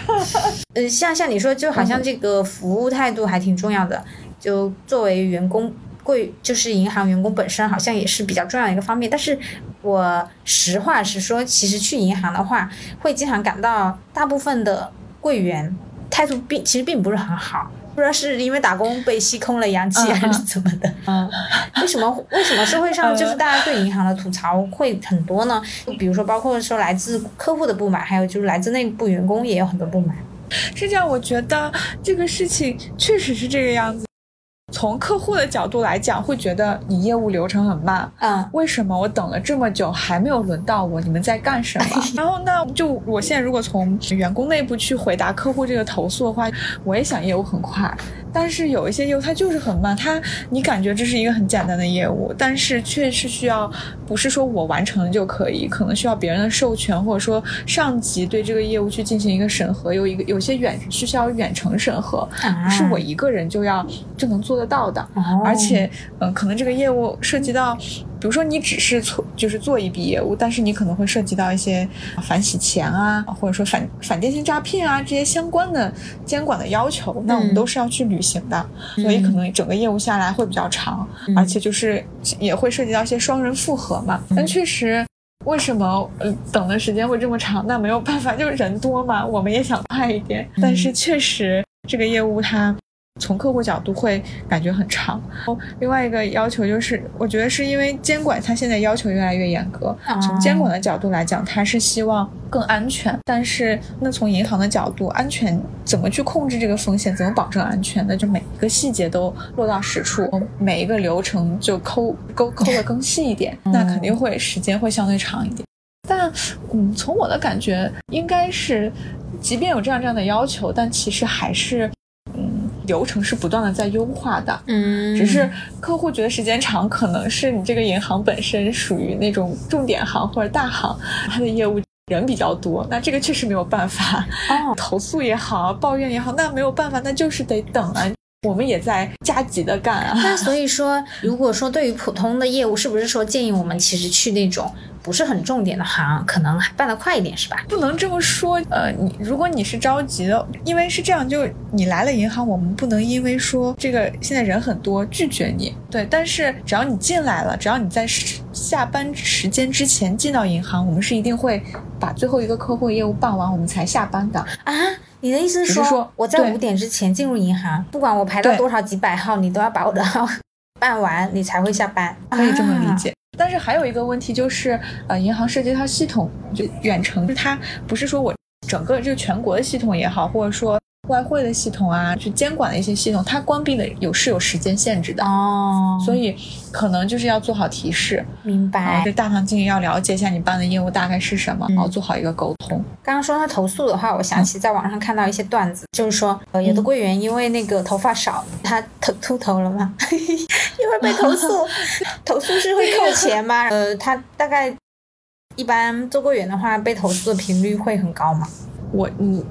呃，像像你说，就好像这个服务态度还挺重要的，就作为员工。贵就是银行员工本身好像也是比较重要的一个方面，但是我实话实说，其实去银行的话，会经常感到大部分的柜员态度并其实并不是很好，不知道是因为打工被吸空了阳气嗯还是怎么的。嗯，为什么为什么社会上呃就是大家对银行的吐槽会很多呢？就比如说，包括说来自客户的不满，还有就是来自内部员工也有很多不满。是这样，我觉得这个事情确实是这个样子。从客户的角度来讲，会觉得你业务流程很慢，嗯为什么我等了这么久还没有轮到我？你们在干什么？然后那就我现在如果从员工内部去回答客户这个投诉的话，我也想业务很快，但是有一些业务它就是很慢，它你感觉这是一个很简单的业务，但是却是需要不是说我完成了就可以，可能需要别人的授权，或者说上级对这个业务去进行一个审核，有一个有些远是需要远程审核，啊不是我一个人就要就能做得到的。哦而且，嗯、可能这个业务涉及到，比如说你只是做就是做一笔业务，但是你可能会涉及到一些反洗钱啊，或者说反反电信诈骗啊这些相关的监管的要求，那我们嗯都是要去履行的，所以可能整个业务下来会比较长，嗯而且就是也会涉及到一些双人复合嘛。但确实。为什么呃等的时间会这么长？那没有办法，就是人多嘛，我们也想快一点。嗯但是确实这个业务它从客户角度会感觉很长。哦另外一个要求就是，我觉得是因为监管它现在要求越来越严格，啊从监管的角度来讲，它是希望更安全。但是那从银行的角度，安全怎么去控制这个风险，怎么保证安全？那就每一个细节都落到实处，每一个流程就抠抠抠的更细一点，那肯定会时间会相对长一点。但嗯，从我的感觉，应该是，即便有这样这样的要求，但其实还是，嗯，流程是不断的在优化的。嗯，只是客户觉得时间长，可能是你这个银行本身属于那种重点行或者大行，它的业务人比较多，那这个确实没有办法。哦，投诉也好，抱怨也好，那没有办法，那就是得等啊。我们也在加急的干啊。那所以说，如果说对于普通的业务，是不是说建议我们其实去那种不是很重点的行，可能办得快一点，是吧？不能这么说，呃，你如果你是着急的，因为是这样，就你来了银行，我们不能因为说这个现在人很多拒绝你，对，但是只要你进来了，只要你在下班时间之前进到银行，我们是一定会把最后一个客户业务办完，我们才下班的。啊，你的意思是说我在对五点之前进入银行，不管我排到多少几百号，你都要把我的号办完，你才会下班。可以这么理啊。解。但是还有一个问题就是，呃，银行涉及到系统就远程，它不是说我整个这个全国的系统也好，或者说外汇的系统啊，就监管的一些系统，它关闭的有是有时间限制的，哦，所以可能就是要做好提示，明白对。大堂经理要了解一下你办的业务大概是什么，嗯然后做好一个沟通。刚刚说他投诉的话，我想起在网上看到一些段子，就是说，呃，有的柜员因为那个头发少，他头秃头了嘛，因为被投诉，投诉是会扣钱吗？呃，他大概一般做柜员的话，被投诉的频率会很高吗？我你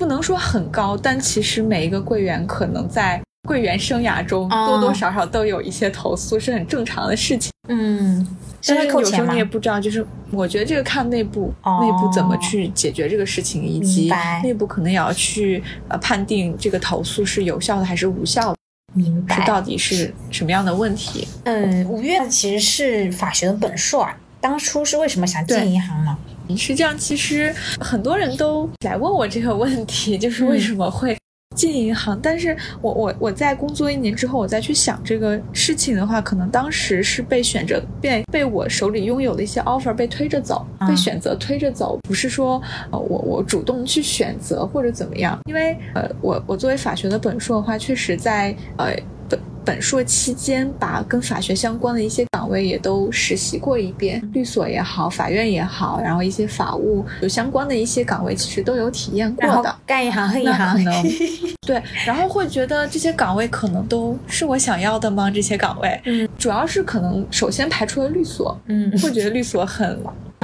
不能说很高，但其实每一个柜员可能在柜员生涯中多多少少都有一些投诉，是很正常的事情。嗯，但是有时候你也不知道，就是我觉得这个看内部、哦内部怎么去解决这个事情，以及内部可能也要去呃判定这个投诉是有效的还是无效的，明白是。到底是什么样的问题。嗯，五月其实是法学的本硕啊，当初是为什么想进银行呢？是这样，其实很多人都来问我这个问题，就是为什么会进银行。但是我我我在工作一年之后，我再去想这个事情的话，可能当时是被选择被被我手里拥有的一些 offer 被推着走，啊被选择推着走，不是说呃我我主动去选择或者怎么样。因为呃我我作为法学的本硕的话，确实在呃。本本硕期间，把跟法学相关的一些岗位也都实习过一遍，律所也好，法院也好，然后一些法务有相关的一些岗位，其实都有体验过的。干一行恨一行，能 对，然后会觉得这些岗位可能都是我想要的吗？这些岗位，嗯，主要是可能首先排除了律所，嗯会觉得律所很，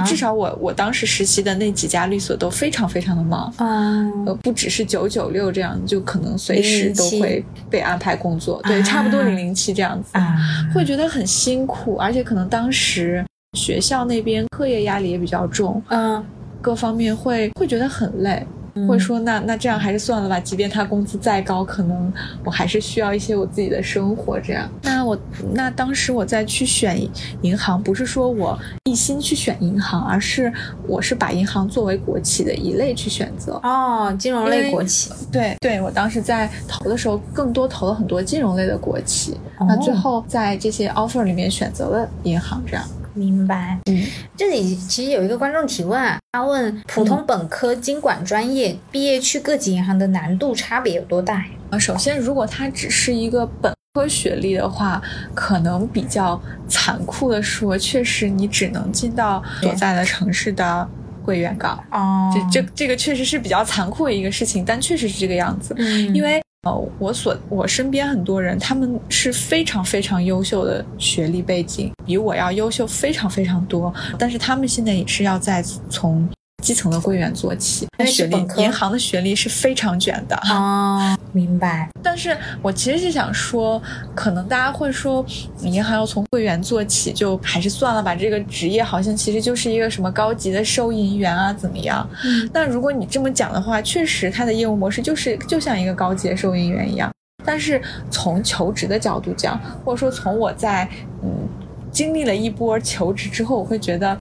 至少我我当时实习的那几家律所都非常非常的忙，啊呃，不只是九九六这样，就可能随时都会被安排工作，对，啊差不多零零七这样子，啊，会觉得很辛苦，而且可能当时学校那边课业压力也比较重，嗯，各方面会会觉得很累。会说那那这样还是算了吧，即便他工资再高，可能我还是需要一些我自己的生活。这样，那我那当时我在去选银行，不是说我一心去选银行，而是我是把银行作为国企的一类去选择。哦，金融类国企，对对，我当时在投的时候，更多投了很多金融类的国企。哦那最后在这些 offer 里面选择了银行，这样。明白。嗯，这里其实有一个观众提问啊，他问普通本科经管专业毕业去各级银行的难度差别有多大呀？呃，首先，如果他只是一个本科学历的话，可能比较残酷的说，确实你只能进到所在的城市的柜员岗。哦这这这个确实是比较残酷的一个事情，但确实是这个样子。嗯，因为呃，我所我身边很多人，他们是非常非常优秀的学历背景，比我要优秀非常非常多，但是他们现在也是要在从基层的柜员做起，因为是学历银行的学历是非常卷的。哦，明白。但是我其实是想说，可能大家会说，银行要从柜员做起，就还是算了吧。这个职业好像其实就是一个什么高级的收银员啊，怎么样？嗯，那如果你这么讲的话，确实它的业务模式就是就像一个高级的收银员一样。但是从求职的角度讲，或者说从我在嗯经历了一波求职之后，我会觉得。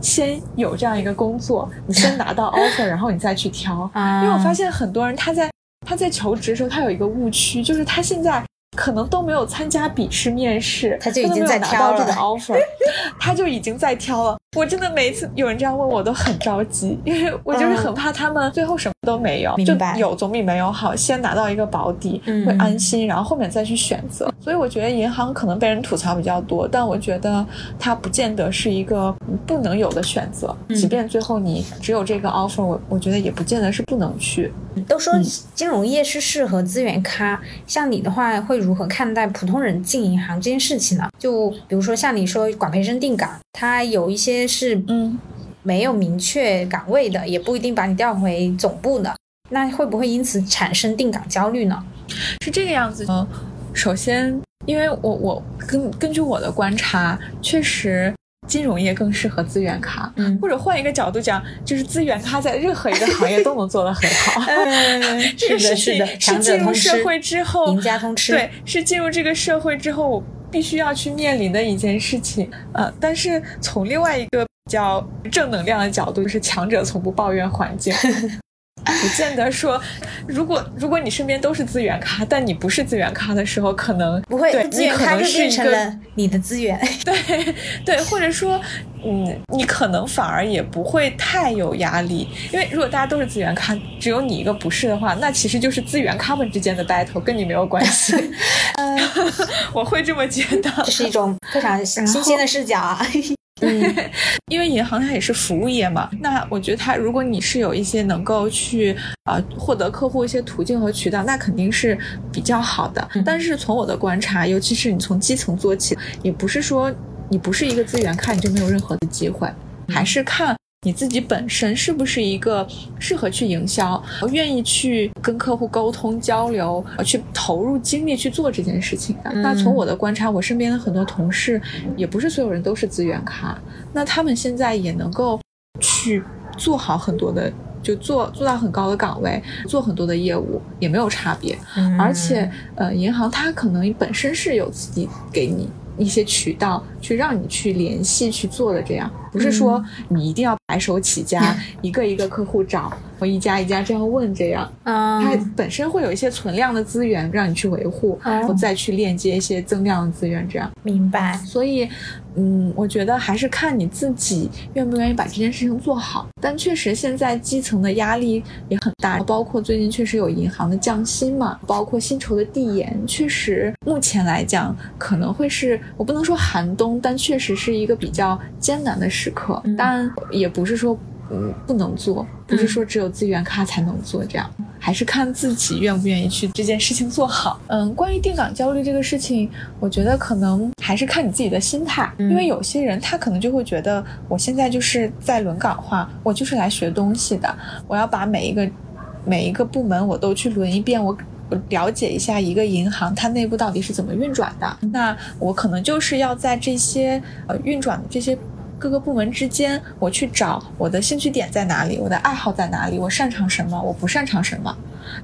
先有这样一个工作，你先拿到 offer，然后你再去挑。啊因为我发现很多人他在他在求职的时候，他有一个误区，就是他现在可能都没有参加笔试面试，他就已经在挑了到这个 offer，他就已经在挑了。我真的每一次有人这样问我，都很着急，因为我就是很怕他们最后什么都没有，就有总比没有好，先拿到一个保底，嗯会安心，然后后面再去选择。所以我觉得银行可能被人吐槽比较多，但我觉得它不见得是一个不能有的选择，嗯即便最后你只有这个 offer，我我觉得也不见得是不能去。都说嗯金融业是适合资源咖，像你的话，会如何看待普通人进银行这件事情呢？就比如说像你说管培生定岗，他有一些是嗯，没有明确岗位的，也不一定把你调回总部的，那会不会因此产生定岗焦虑呢？是这个样子。嗯，首先，因为我我根根据我的观察，确实金融业更适合资源咖。嗯或者换一个角度讲，就是资源咖在任何一个行业都能做得很好。嗯，这 个是的，事情是进入社，会之后，赢家通吃。对，是进入这个社会之后，我必须要去面临的一件事情。呃，但是从另外一个比较正能量的角度，就是强者从不抱怨环境。不见得说，如果如果你身边都是资源咖，但你不是资源咖的时候，可能不会对，资源你可咖就变能一个成了你的资源。对对，或者说，嗯，你可能反而也不会太有压力，因为如果大家都是资源咖，只有你一个不是的话，那其实就是资源咖们之间的 battle，跟你没有关系。我会这么觉得，这是一种非常新鲜的视角啊。嗯因为银行它也是服务业嘛，那我觉得它如果你是有一些能够去呃获得客户一些途径和渠道，那肯定是比较好的。嗯但是从我的观察，尤其是你从基层做起，也不是说你不是一个资源看你就没有任何的机会，还是看你自己本身是不是一个适合去营销、愿意去跟客户沟通交流、去投入精力去做这件事情的？那从我的观察，我身边的很多同事，也不是所有人都是资源咖，那他们现在也能够去做好很多的，就做做到很高的岗位，做很多的业务，也没有差别。而且，呃，银行它可能本身是有自己给你。一些渠道去让你去联系去做的，这样不是说你一定要白手起家，一个一个客户找，我一家一家这样问，这样，它本身会有一些存量的资源让你去维护，我再去链接一些增量的资源，这样。明白。所以。嗯，我觉得还是看你自己愿不愿意把这件事情做好。但确实，现在基层的压力也很大，包括最近确实有银行的降薪嘛，包括薪酬的递延，确实目前来讲可能会是我不能说寒冬，但确实是一个比较艰难的时刻。但也不是说。嗯，不能做，不是说只有资源咖才能做，这样还是看自己愿不愿意去这件事情做好。嗯，关于定岗焦虑这个事情，我觉得可能还是看你自己的心态，因为有些人他可能就会觉得，我现在就是在轮岗化，我就是来学东西的，我要把每一个每一个部门我都去轮一遍，我我了解一下一个银行它内部到底是怎么运转的，那我可能就是要在这些呃运转的这些。各个部门之间，我去找我的兴趣点在哪里，我的爱好在哪里，我擅长什么，我不擅长什么。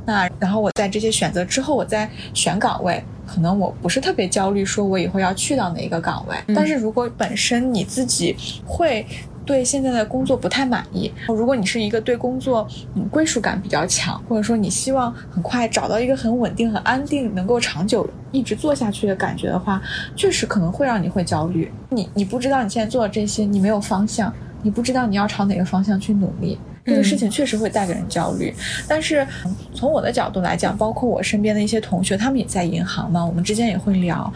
那然后我在这些选择之后，我再选岗位，可能我不是特别焦虑，说我以后要去到哪一个岗位。但是如果本身你自己会。对现在的工作不太满意。如果你是一个对工作嗯归属感比较强，或者说你希望很快找到一个很稳定、很安定、能够长久一直做下去的感觉的话，确实可能会让你会焦虑。你你不知道你现在做的这些，你没有方向，你不知道你要朝哪个方向去努力，这个事情确实会带给人焦虑。但是从我的角度来讲，包括我身边的一些同学，他们也在银行嘛，我们之间也会聊。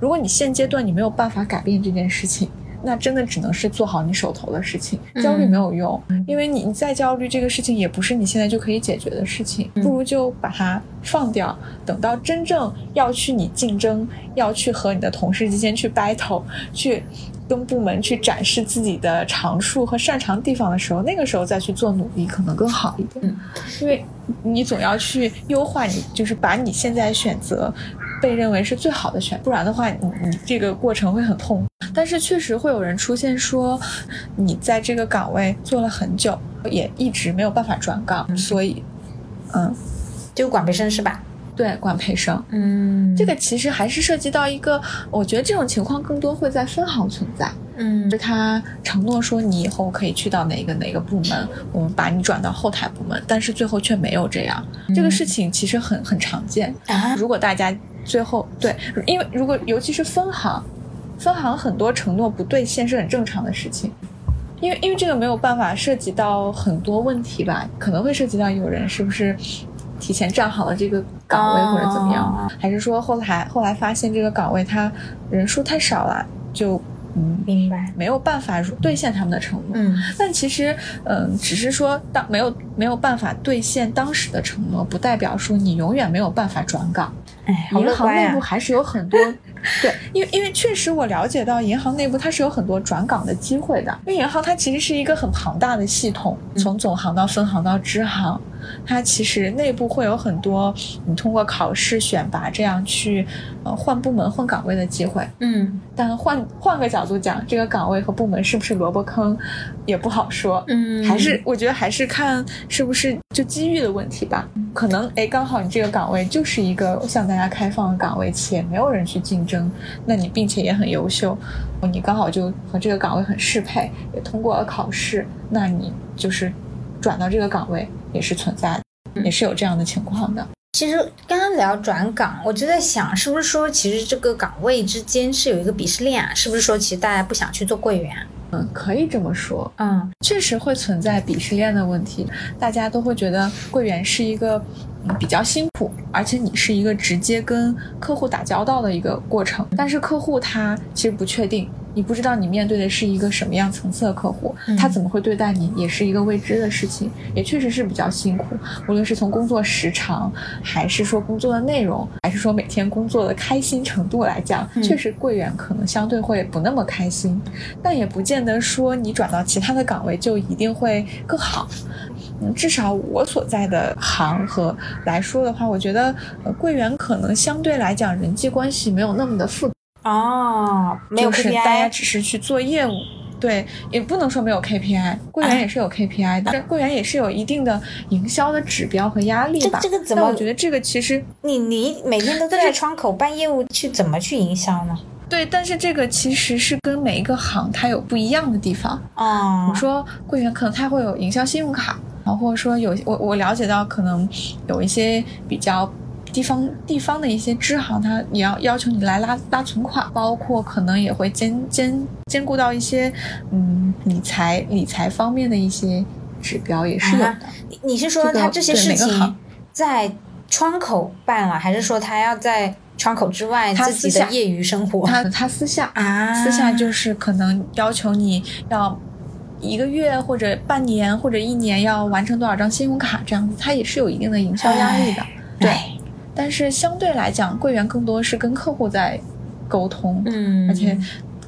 如果你现阶段你没有办法改变这件事情。那真的只能是做好你手头的事情，焦虑没有用，因为你你再焦虑，这个事情也不是你现在就可以解决的事情，不如就把它放掉，等到真正要去你竞争，要去和你的同事之间去 battle，去跟部门去展示自己的长处和擅长地方的时候，那个时候再去做努力可能更好一点，因为你总要去优化你，就是把你现在选择。被认为是最好的选，不然的话，你你这个过程会很痛。但是确实会有人出现说，你在这个岗位做了很久，也一直没有办法转岗，所以，嗯，就管培生是吧？对，管培生。嗯，这个其实还是涉及到一个，我觉得这种情况更多会在分行存在。嗯，就他承诺说你以后可以去到哪个哪个部门，我们把你转到后台部门，但是最后却没有这样。这个事情其实很很常见。啊，如果大家。最后，对，因为如果尤其是分行，分行很多承诺不兑现是很正常的事情，因为因为这个没有办法涉及到很多问题吧，可能会涉及到有人是不是提前占好了这个岗位或者怎么样，还是说后来后来发现这个岗位他人数太少了，就嗯。明白。没有办法兑现他们的承诺，嗯，但其实嗯只是说当没有没有办法兑现当时的承诺，不代表说你永远没有办法转岗。哎银行内部还是有很多，对，因为因为确实我了解到银行内部它是有很多转岗的机会的，因为银行它其实是一个很庞大的系统，从总行到分行到支行。它其实内部会有很多你通过考试选拔这样去呃换部门换岗位的机会，嗯，但换换个角度讲，这个岗位和部门是不是萝卜坑也不好说，嗯，还是我觉得还是看是不是就机遇的问题吧，可能哎刚好你这个岗位就是一个向大家开放的岗位，且没有人去竞争，那你并且也很优秀，你刚好就和这个岗位很适配，也通过了考试，那你就是转到这个岗位。也是存在的，也是有这样的情况的。其实刚刚聊转岗，我就在想，是不是说其实这个岗位之间是有一个鄙视链啊？是不是说其实大家不想去做柜员？嗯，可以这么说。嗯，确实会存在鄙视链的问题，大家都会觉得柜员是一个比较辛苦，而且你是一个直接跟客户打交道的一个过程。但是客户他其实不确定。你不知道你面对的是一个什么样层次的客户，嗯他怎么会对待你，也是一个未知的事情，也确实是比较辛苦。无论是从工作时长，还是说工作的内容，还是说每天工作的开心程度来讲，嗯确实柜员可能相对会不那么开心，但也不见得说你转到其他的岗位就一定会更好。嗯，至少我所在的行和来说的话，我觉得呃，柜员可能相对来讲人际关系没有那么的复杂。哦，没有就是大家 KPI，只是去做业务。对，也不能说没有 KPI，柜员也是有 KPI 的，柜员也是有一定的营销的指标和压力这吧。这个怎么但我觉得这个其实你你每天都在窗口办业务，去怎么去营销呢？对，但是这个其实是跟每一个行它有不一样的地方。哦我，说柜员可能他会有营销信用卡，然后或者说有我我了解到可能有一些比较地方地方的一些支行，它也要要求你来拉拉存款，包括可能也会兼兼兼顾到一些嗯理财理财方面的一些指标也是有的。啊你你是说他这些事情在窗口办了，还是说他要在窗口之外自己的业余生活？他他私下啊，私下就是可能要求你要一个月或者半年或者一年要完成多少张信用卡这样子，他也是有一定的营销压力的。对哎，但是相对来讲，柜员更多是跟客户在沟通，嗯，而且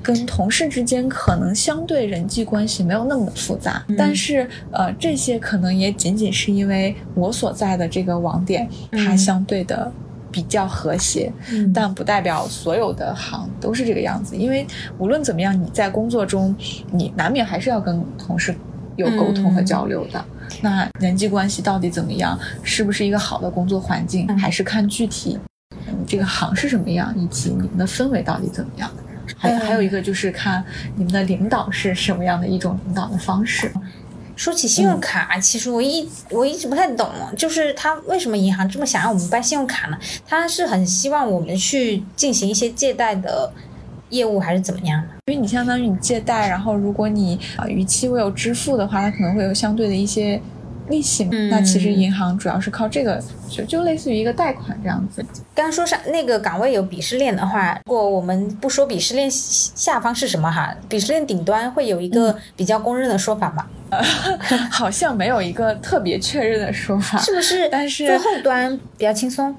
跟同事之间可能相对人际关系没有那么复杂。嗯但是呃，这些可能也仅仅是因为我所在的这个网点，它嗯相对的比较和谐。嗯但不代表所有的行都是这个样子，因为无论怎么样，你在工作中，你难免还是要跟同事有沟通和交流的。那人际关系到底怎么样？是不是一个好的工作环境，嗯还是看具体，嗯，这个行是什么样，以及你们的氛围到底怎么样。还嗯还有一个就是看你们的领导是什么样的一种领导的方式。说起信用卡，其实我一我一直不太懂，就是他为什么银行这么想让我们办信用卡呢？他是很希望我们去进行一些借贷的业务，还是怎么样的？因为你相当于你借贷，然后如果你啊逾期未有支付的话，它可能会有相对的一些利息嘛。嗯那其实银行主要是靠这个，就就类似于一个贷款这样子。刚刚说上那个岗位有鄙视链的话，如果我们不说鄙视链下方是什么哈，鄙视链顶端会有一个比较公认的说法嘛？好像没有一个特别确认的说法。是不是？但是做后端比较轻松。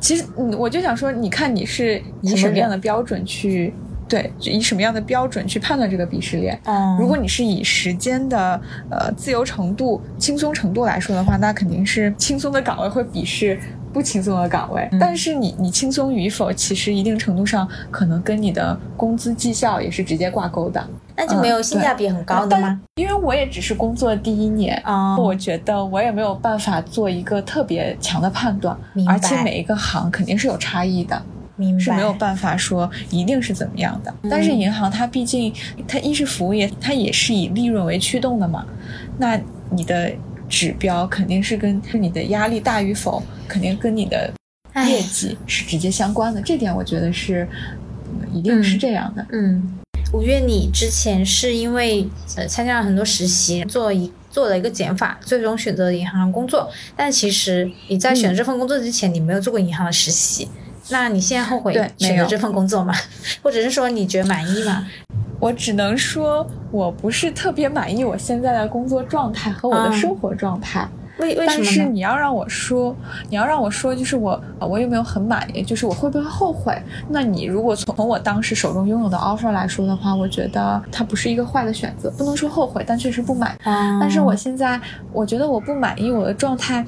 其实，嗯，我就想说，你看你是以什么样的标准去对，以什么样的标准去判断这个鄙视链？嗯如果你是以时间的呃自由程度、轻松程度来说的话，那肯定是轻松的岗位会鄙视不轻松的岗位。嗯但是你你轻松与否，其实一定程度上可能跟你的工资绩效也是直接挂钩的。那就没有性价比很高的吗？因为我也只是工作第一年。哦，我觉得我也没有办法做一个特别强的判断明，白而且每一个行肯定是有差异的。明白是没有办法说一定是怎么样的。但是银行它毕竟它一是服务业，它也是以利润为驱动的嘛。那你的指标肯定是跟是你的压力大与否，肯定跟你的业绩是直接相关的。这点我觉得是、嗯一定是这样的。嗯，五月你之前是因为呃参加了很多实习，做一做了一个减法，最终选择了银行工作。但其实你在选择这份工作之前，你没有做过银行的实习。那你现在后悔选择这份工作吗？或者是说你觉得满意吗？我只能说我不是特别满意我现在的工作状态和我的嗯生活状态。为为什但是？你要让我说，你要让我说，就是我我有没有很满意，就是我会不会后悔？那你如果从从我当时手中拥有的 offer 来说的话，我觉得它不是一个坏的选择，不能说后悔，但确实不满。啊但是我现在我觉得我不满意我的状态，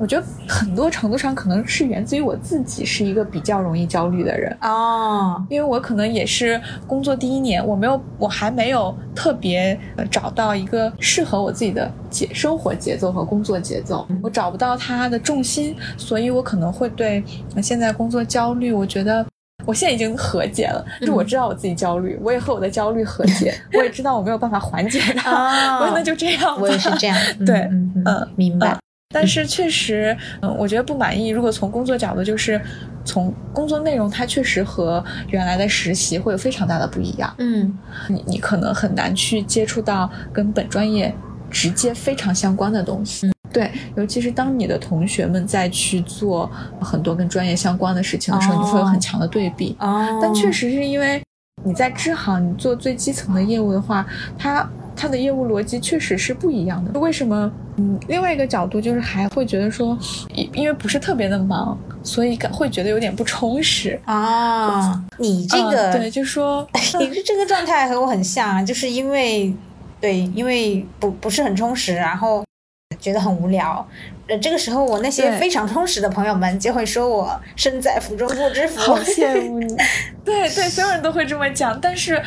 我觉得很多程度上可能是源自于我自己是一个比较容易焦虑的人。哦，因为我可能也是工作第一年，我没有，我还没有特别呃找到一个适合我自己的节生活节奏和工作节奏，我找不到它的重心，所以我可能会对呃现在工作焦虑。我觉得我现在已经和解了，就是我知道我自己焦虑，我也和我的焦虑和解，我也知道我没有办法缓解它，哦 我说那就这样吧。我也是这样。嗯对嗯嗯嗯明白嗯。但是确实，嗯，我觉得不满意。如果从工作角度，就是从工作内容，它确实和原来的实习会有非常大的不一样。嗯你你可能很难去接触到跟本专业直接非常相关的东西。对，尤其是当你的同学们在去做很多跟专业相关的事情的时候，哦你会有很强的对比。哦，但确实是因为你在支行你做最基层的业务的话，它它的业务逻辑确实是不一样的。为什么？嗯，另外一个角度就是还会觉得说，因因为不是特别的忙，所以感会觉得有点不充实啊。你这个对，就说 你是这个状态和我很像，就是因为对，因为不不是很充实，然后觉得很无聊。呃，这个时候我那些非常充实的朋友们就会说我身在福中不知福，好羡慕你。对对，所有人都会这么讲，但是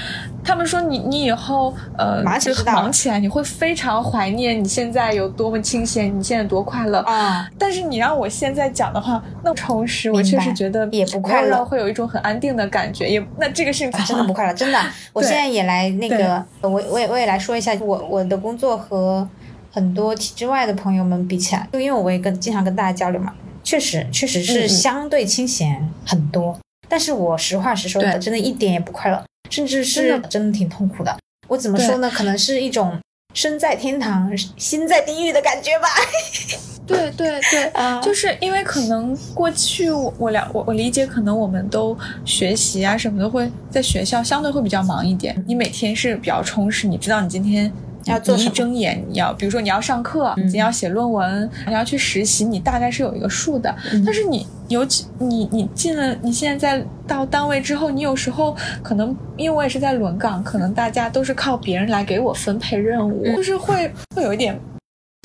他们说你你以后呃忙起忙起来，你会非常怀念你现在有多么清闲，你现在多快乐啊。但是你让我现在讲的话，那么充实，我确实觉得也不快乐，会有一种很安定的感觉。也那这个事情真的不快乐，真的。我现在也来那个，我我也我也来说一下我我的工作和。很多体制外的朋友们比起来，就因为我也跟经常跟大家交流嘛，确实确实是相对清闲很多。但是我实话实说的，真的一点也不快乐，甚至是真的挺痛苦的。我怎么说呢？可能是一种身在天堂心在地狱的感觉吧。对对对，就是因为可能过去我我了我我理解，可能我们都学习啊什么的会在学校相对会比较忙一点。你每天是比较充实，你知道你今天。要做一睁眼，你要比如说你要上课，你要写论文，你要去实习，你大概是有一个数的。但是你尤其你你进了，你现在在到单位之后，你有时候可能因为我也是在轮岗，可能大家都是靠别人来给我分配任务，就是会会有一点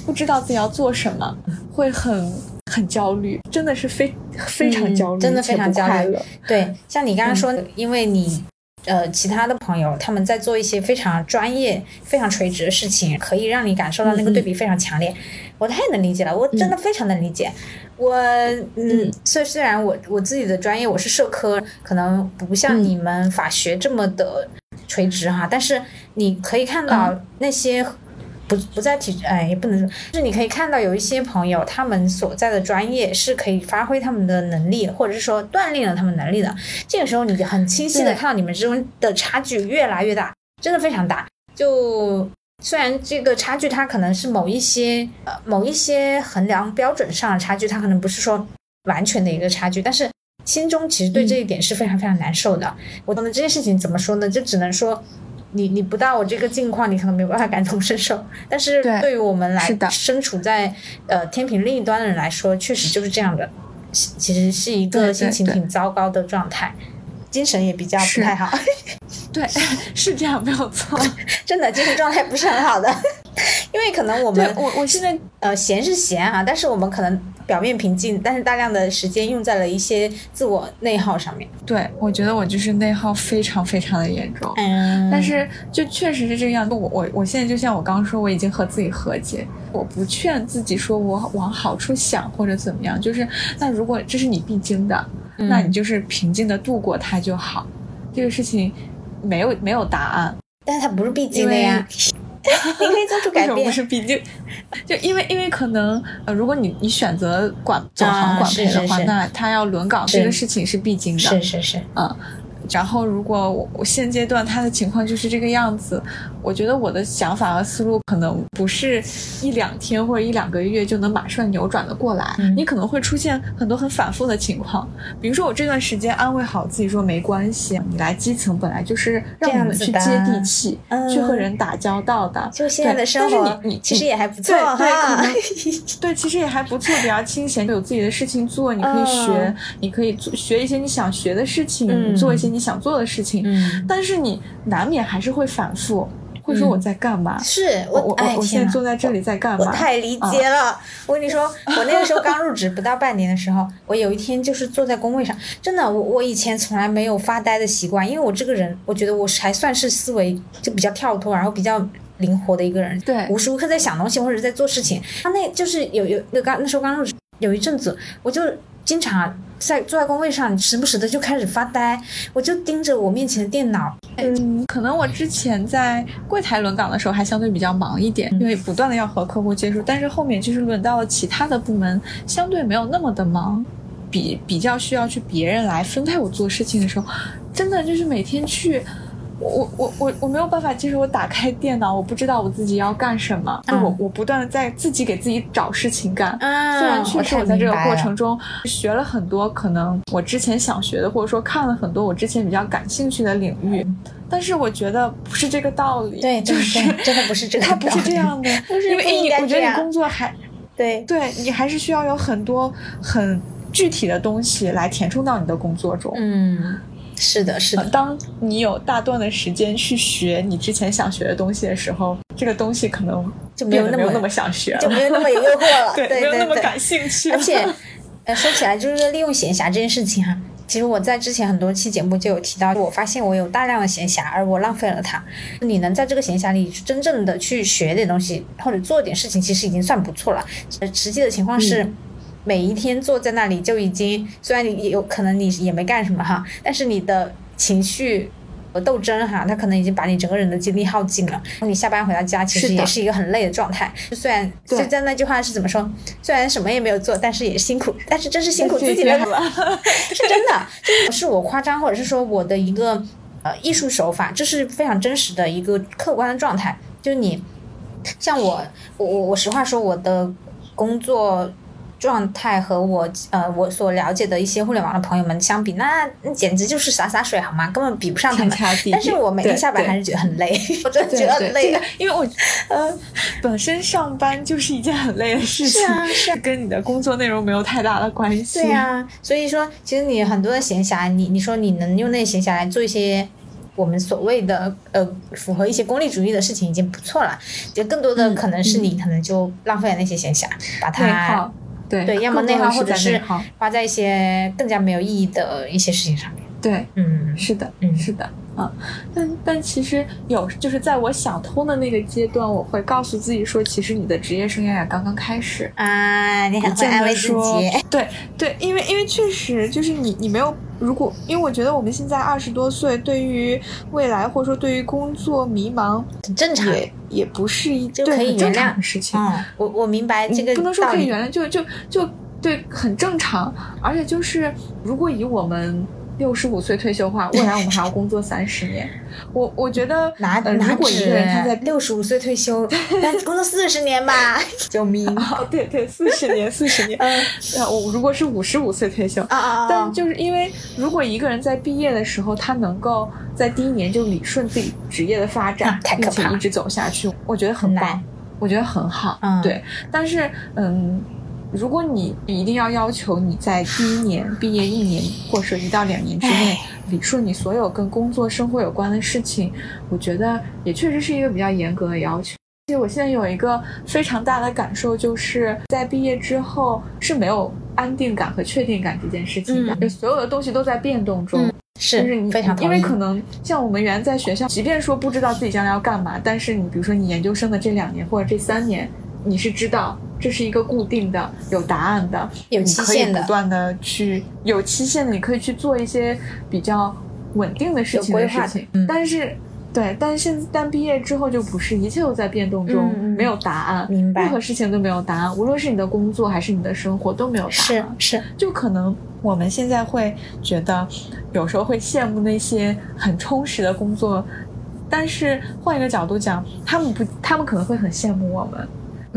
不知道自己要做什么，会很很焦虑，真的是非非常焦虑，真的非常焦虑。对，像你刚刚说，因为你。呃，其他的朋友他们在做一些非常专业、非常垂直的事情，可以让你感受到那个对比非常强烈。我太能理解了，我真的非常能理解。我嗯，虽虽然我我自己的专业我是社科，可能不像你们法学这么的垂直哈，但是你可以看到那些。不不在体，哎，也不能说，就是你可以看到有一些朋友，他们所在的专业是可以发挥他们的能力，或者是说锻炼了他们能力的。这个时候，你就很清晰的看到你们之间的差距越来越大，真的非常大。就虽然这个差距它可能是某一些呃某一些衡量标准上的差距，它可能不是说完全的一个差距，但是心中其实对这一点是非常非常难受的。我懂得这件事情怎么说呢？就只能说。你你不到我这个境况，你可能没有办法感同身受。但是对于我们来身处在呃天平另一端的人来说，确实就是这样的，其实是一个心情挺糟糕的状态，精神也比较不太好。对，是这样，没有错，真的精神状态不是很好的。因为可能我们我我现在呃闲是闲啊，但是我们可能表面平静，但是大量的时间用在了一些自我内耗上面。对，我觉得我就是内耗非常非常的严重。嗯，但是就确实是这个样子。我我我现在就像我刚刚说，我已经和自己和解，我不劝自己说我往好处想或者怎么样。就是那如果这是你必经的，那你就是平静的度过它就好。这个事情没有没有答案，但是它不是必经的呀。你可以做出改变。不是毕竟，就因为因为可能呃，如果你你选择管总行管培的话，那他要轮岗这个事情是必经的。是是是，嗯。然后，如果我现阶段他的情况就是这个样子，我觉得我的想法和思路可能不是一两天或者一两个月就能马上扭转的过来。你可能会出现很多很反复的情况，比如说我这段时间安慰好自己说没关系，你来基层本来就是让我们去接地气，去和人打交道的。就现在的生活，你你其实也还不错对，可能对，其实也还不错，比较清闲，有自己的事情做，你可以学，你可以做学一些你想学的事情，做一些。你想做的事情，但是你难免还是会反复，会说我在干嘛？是我我我现在坐在这里在干嘛？我太理解了。我跟你说，我那个时候刚入职不到半年的时候，我有一天就是坐在工位上，真的，我我以前从来没有发呆的习惯，因为我这个人，我觉得我还算是思维就比较跳脱，然后比较灵活的一个人，对，无时无刻在想东西或者在做事情。他那就是有有那刚那时候刚入职有一阵子，我就。经常在坐在工位上，时不时的就开始发呆，我就盯着我面前的电脑。嗯，可能我之前在柜台轮岗的时候还相对比较忙一点，因为不断的要和客户接触。但是后面就是轮到了其他的部门，相对没有那么的忙，比比较需要去别人来分配我做事情的时候，真的就是每天去，我我我我没有办法接受，我打开电脑，我不知道我自己要干什么，就我我不断的在自己给自己找事情干。啊，虽然确实我在这个过程中学了很多可能我之前想学的，或者说看了很多我之前比较感兴趣的领域，但是我觉得不是这个道理。对对就是，真的不是这个道理它不是这样的，不是因为你我觉得你工作还对对你还是需要有很多很具体的东西来填充到你的工作中。嗯，是的，是的，呃当你有大段的时间去学你之前想学的东西的时候，这个东西可能就没有那么那么想学了，就没有那么有诱惑了，对，对没有那么对感兴趣了。而且，呃，说起来就是利用闲暇这件事情哈、其实我在之前很多期节目就有提到，我发现我有大量的闲暇，而我浪费了它。你能在这个闲暇里真正的去学点东西，或者做点事情，其实已经算不错了。呃实际的情况是。每一天坐在那里就已经，虽然你有可能你也没干什么哈，但是你的情绪和斗争哈，他可能已经把你整个人的精力耗尽了。你下班回到家，其实也是一个很累的状态。虽然对就在那句话是怎么说？虽然什么也没有做，但是也辛苦，但是真是辛苦自己的，了，是真的，这不是我夸张，或者是说我的一个呃艺术手法，这是非常真实的一个客观的状态。就是你，像我，我我我实话说，我的工作。状态和我呃我所了解的一些互联网的朋友们相比，那那简直就是洒洒水好吗？根本比不上他们。但是我每天下班还是觉得很累，我真的觉得很累这个。因为我呃，本身上班就是一件很累的事情，是啊是啊跟你的工作内容没有太大的关系。对呀、所以说，其实你很多的闲暇，你你说你能用那些闲暇来做一些我们所谓的呃符合一些功利主义的事情，已经不错了。就更多的嗯可能是你可能就浪费了那些闲暇，把它耗，对对，要么内耗，或者是耗花在一些更加没有意义的一些事情上面。对，嗯，是的，嗯是的，啊，但但其实有，就是在我想通的那个阶段，我会告诉自己说，其实你的职业生涯也刚刚开始，啊，你很会安慰自说己。，对对，因为因为确实就是你你没有，如果因为我觉得我们现在二十多岁，对于未来或者说对于工作迷茫，很正常。也也不是一可以原谅常的事情，嗯，我我明白这个不能说。可以原谅，就就就对，很正常。而且就是，如果以我们六十五岁退休的话，未来我们还要工作三十年。我我觉得，哪呃、哪如果一个人他在六十五岁退休，但工作四十年吧，救命！哦，对对，四十年，四十年。嗯呃，我如果是五十五岁退休，啊啊但就是因为，如果一个人在毕业的时候，他能够在第一年就理顺自己职业的发展，啊并且一直走下去，我觉得很棒，我觉得很好。嗯对。但是，嗯，如果你一定要要求你在第一年毕业一年或者一到两年之内理顺你所有跟工作生活有关的事情，我觉得也确实是一个比较严格的要求。其实我现在有一个非常大的感受，就是在毕业之后是没有安定感和确定感这件事情的，嗯就所有的东西都在变动中。嗯就是你非常因为可能像我们原来在学校，即便说不知道自己将来要干嘛，但是你比如说你研究生的这两年或者这三年，你是知道这是一个固定的、有答案的、有期限的。不断的去有期限的，你可以去做一些比较稳定的事情的的事情。嗯。但是，对，但是现但毕业之后就不是，一切都在变动中，没有答案，明白。任何事情都没有答案，无论是你的工作还是你的生活都没有答案。是案。是，就可能我们现在会觉得，有时候会羡慕那些很充实的工作，但是换一个角度讲，他们不，他们可能会很羡慕我们。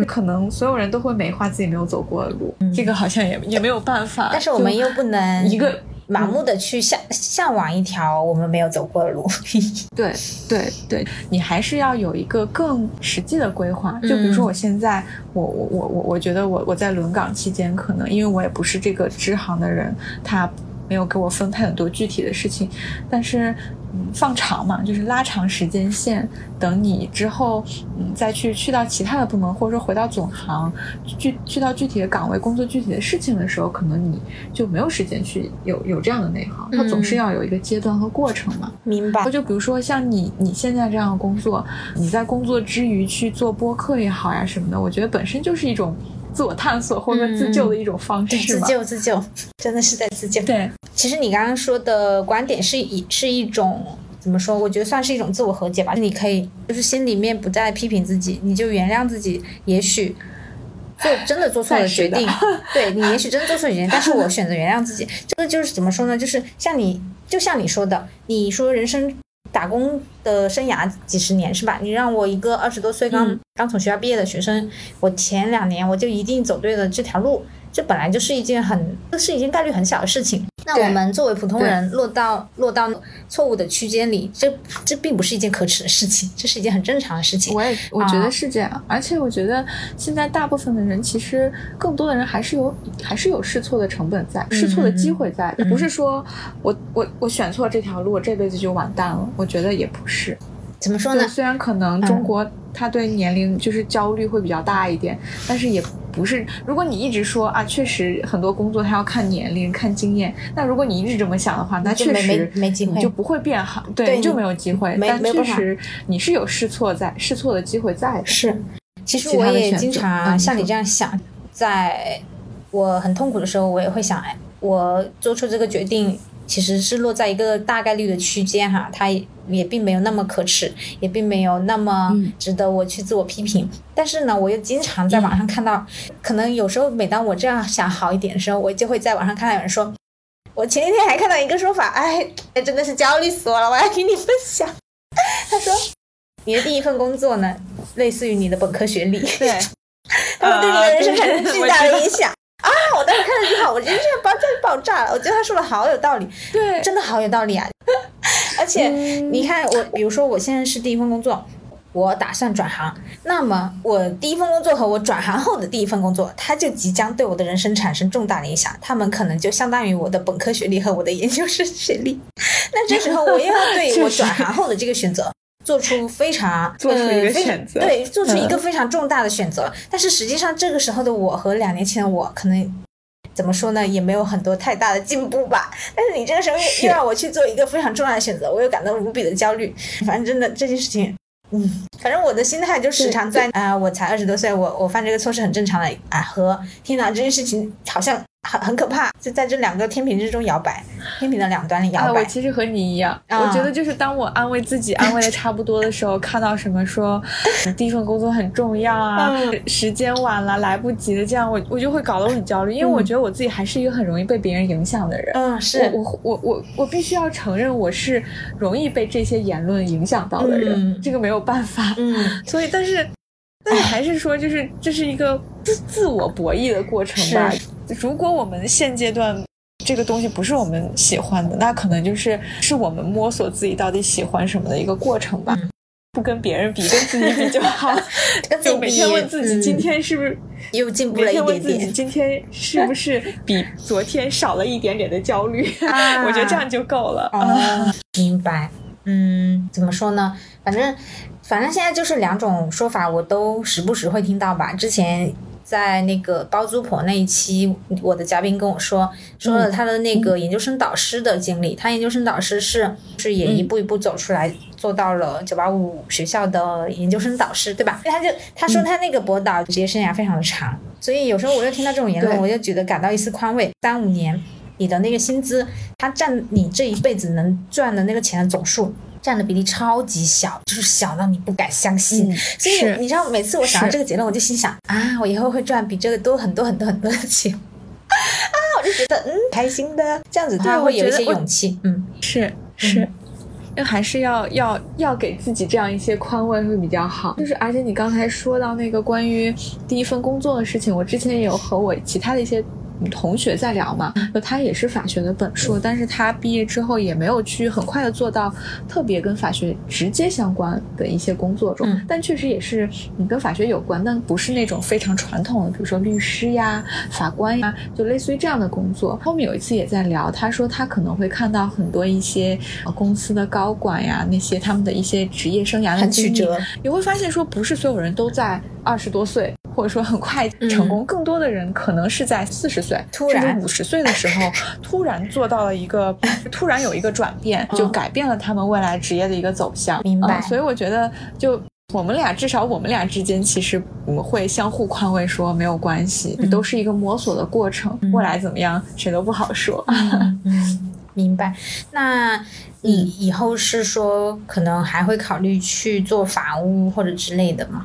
可能所有人都会美化自己没有走过的路，这个好像也也没有办法。但是我们又不能 一个盲目的去向向往一条我们没有走过的路。对对对，你还是要有一个更实际的规划。就比如说，我现在，我我我我我觉得我我在轮岗期间，可能因为我也不是这个支行的人，他没有给我分配很多具体的事情，但是。嗯，放长嘛，就是拉长时间线，等你之后，嗯，再去去到其他的部门，或者说回到总行，去去到具体的岗位工作具体的事情的时候，可能你就没有时间去有有这样的内行，它总是要有一个阶段和过程嘛。明白。就比如说像你你现在这样的工作，你在工作之余去做播客也好呀什么的，我觉得本身就是一种自我探索或者自救的一种方式，对，自。救自救，真的是在自救。对，其实你刚刚说的观点是一是一种怎么说？我觉得算是一种自我和解吧。你可以就是心里面不再批评自己，你就原谅自己。也许做真的做错了决定，对你也许真的做错决定，但是我选择原谅自己。这个就是怎么说呢？就是像你就像你说的，你说人生打工的生涯几十年是吧？你让我一个二十多岁刚、嗯刚从学校毕业的学生，我前两年我就一定走对了这条路，这本来就是一件很这是一件概率很小的事情。那我们作为普通人落到落到错误的区间里，这这并不是一件可耻的事情，这是一件很正常的事情。我也我觉啊得是这样，而且我觉得现在大部分的人，其实更多的人还是有还是有试错的成本在，试错的机会在，嗯不是说我我我选错这条路，我这辈子就完蛋了。我觉得也不是。怎么说呢？虽然可能嗯中国他对年龄就是焦虑会比较大一点，但是也不是。如果你一直说啊，确实很多工作他要看年龄、看经验，那如果你一直这么想的话，那确实没机会你就不会变好，对，对你你就没有机会。但确实你是有试错在试错的机会在的。是，其实我也经常像你这样想，在我很痛苦的时候，我也会想，哎，我做出这个决定其实是落在一个大概率的区间哈，它也也并没有那么可耻，也并没有那么嗯值得我去自我批评。但是呢，我又经常在网上看到，可能有时候每当我这样想好一点的时候，我就会在网上看到有人说。我前几天还看到一个说法，哎，哎真的是焦虑死我了！我要给你分享。他说，你的第一份工作呢，类似于你的本科学历，对，它会对你的人生产生巨大的影响。啊！我当时看了这句话，我真是爆炸爆炸了。我觉得他说的好有道理，对，真的好有道理啊！而且嗯你看我，比如说我现在是第一份工作，我打算转行，那么我第一份工作和我转行后的第一份工作，它就即将对我的人生产生重大的影响。他们可能就相当于我的本科学历和我的研究生学历。那这时候我又要对我转行后的这个选择。做出非常做出一个选择对，做出一个嗯非常重大的选择。但是实际上，这个时候的我和两年前的我，可能怎么说呢，也没有很多太大的进步吧。但是你这个时候又又让我去做一个非常重要的选择，我又感到无比的焦虑。反正真的这件事情，嗯，反正我的心态就时常在啊、我才二十多岁，我我犯这个错是很正常的啊，和天哪，这件事情好像很很可怕，就在这两个天平之中摇摆，天平的两端里啊，摇摆。我其实和你一样，啊我觉得就是当我安慰自己安慰的差不多的时候，看到什么说嗯第一份工作很重要啊，嗯时间晚了来不及的，这样我我就会搞得我很焦虑，因为我嗯觉得我自己还是一个很容易被别人影响的人。嗯，是我我我我我必须要承认，我是容易被这些言论影响到的人，嗯这个没有办法。嗯，所以，但是，但是还是说，就是这是一个自自我博弈的过程吧是。如果我们现阶段这个东西不是我们喜欢的，那可能就是是我们摸索自己到底喜欢什么的一个过程吧。嗯不跟别人比，跟自己比就好。跟自己比就每天问自己，嗯今天是不是？又进步了一每天问自己，点点。今天是不是比昨天少了一点点的焦虑？啊 我觉得这样就够了。啊，明白。嗯，怎么说呢？反正反正现在就是两种说法，我都时不时会听到吧。之前在那个包租婆那一期，我的嘉宾跟我说，说了他的那个研究生导师的经历。他研究生导师是是也一步一步走出来，做到了九八五学校的研究生导师，对吧？他就他说他那个博导职业生涯非常的长，所以有时候我又听到这种言论，我就觉得感到一丝宽慰。三五年。你的那个薪资，他占你这一辈子能赚的那个钱的总数，占的比例超级小，就是小到你不敢相信。嗯所以你知道，每次我想到这个结论，我就心想啊，我以后会赚比这个多很多很多很多的钱。啊，我就觉得嗯，开心的，这样子他对会有一些勇气。嗯，是是，那还是要要要给自己这样一些宽慰会比较好。就是而且你刚才说到那个关于第一份工作的事情，我之前也有和我其他的一些。同学在聊嘛，就他也是法学的本硕，但是他毕业之后也没有去很快的做到特别跟法学直接相关的一些工作中，嗯。但确实也是你跟法学有关，但不是那种非常传统的，比如说律师呀、法官呀，就类似于这样的工作。后面有一次也在聊，他说他可能会看到很多一些呃公司的高管呀，那些他们的一些职业生涯的曲折，你会发现说，不是所有人都在二十多岁，或者说很快成功，更多的人可能是在四十突然五十岁的时候，突然做到了一个，突然有一个转变，就改变了他们未来职业的一个走向。嗯明白嗯所以我觉得就。我们俩至少我们俩之间，其实我们会相互宽慰，说没有关系，嗯都是一个摸索的过程，未来怎么样谁都不好说。嗯，明白。那你以后是说可能还会考虑去做法务或者之类的吗？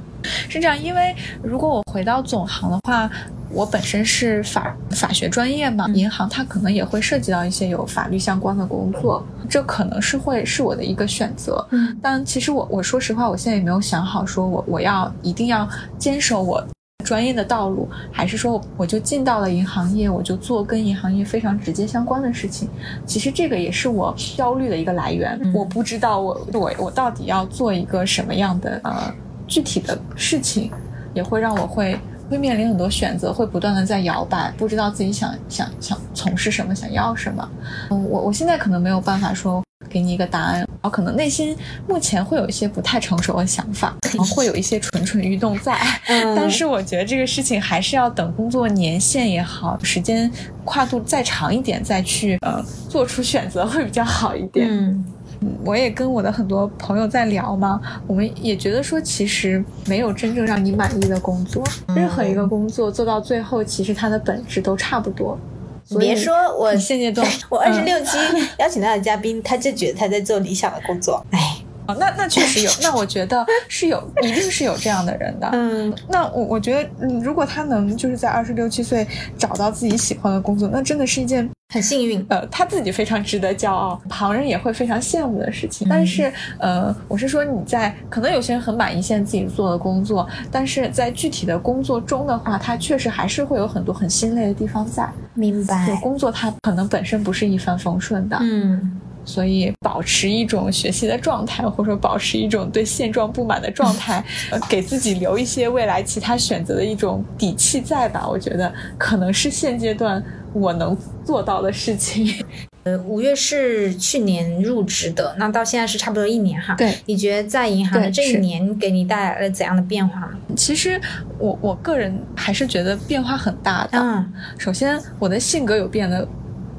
是这样，因为如果我回到总行的话，我本身是法法学专业嘛，银行它可能也会涉及到一些有法律相关的工作，这可能是会是我的一个选择。嗯，但其实我我说实话，我现在也没有想好，说我我要一定要坚守我专业的道路，还是说我就进到了银行业，我就做跟银行业非常直接相关的事情。其实这个也是我焦虑的一个来源。嗯我不知道我我我到底要做一个什么样的呃具体的事情，也会让我会。会面临很多选择，会不断的在摇摆，不知道自己想想想从事什么，想要什么。嗯，我我现在可能没有办法说给你一个答案，我可能内心目前会有一些不太成熟的想法，可能会有一些蠢蠢欲动在。嗯但是我觉得这个事情还是要等工作年限也好，时间跨度再长一点，再去呃做出选择会比较好一点。嗯我也跟我的很多朋友在聊嘛，我们也觉得说，其实没有真正让你满意的工作，任何一个工作做到最后，其实它的本质都差不多。别说我现阶段 我二十嗯六期邀请到的嘉宾，他就觉得他在做理想的工作。哎，哦，那那确实有，那我觉得是有，一定是有这样的人的。嗯那我我觉得，嗯，如果他能就是在二十六七岁找到自己喜欢的工作，那真的是一件很幸运。呃他自己非常值得骄傲，旁人也会非常羡慕的事情。嗯但是呃，我是说你在可能有些人很满意现在自己做的工作，但是在具体的工作中的话，他确实还是会有很多很心累的地方在。明白就工作它可能本身不是一帆风顺的，嗯所以保持一种学习的状态，或者说保持一种对现状不满的状态，呃，给自己留一些未来其他选择的一种底气在吧。我觉得可能是现阶段我能做到的事情。呃，五月是去年入职的，那到现在是差不多一年哈。对，你觉得在银行的这一年给你带来了怎样的变化呢？其实我我个人还是觉得变化很大的。嗯首先，我的性格有变得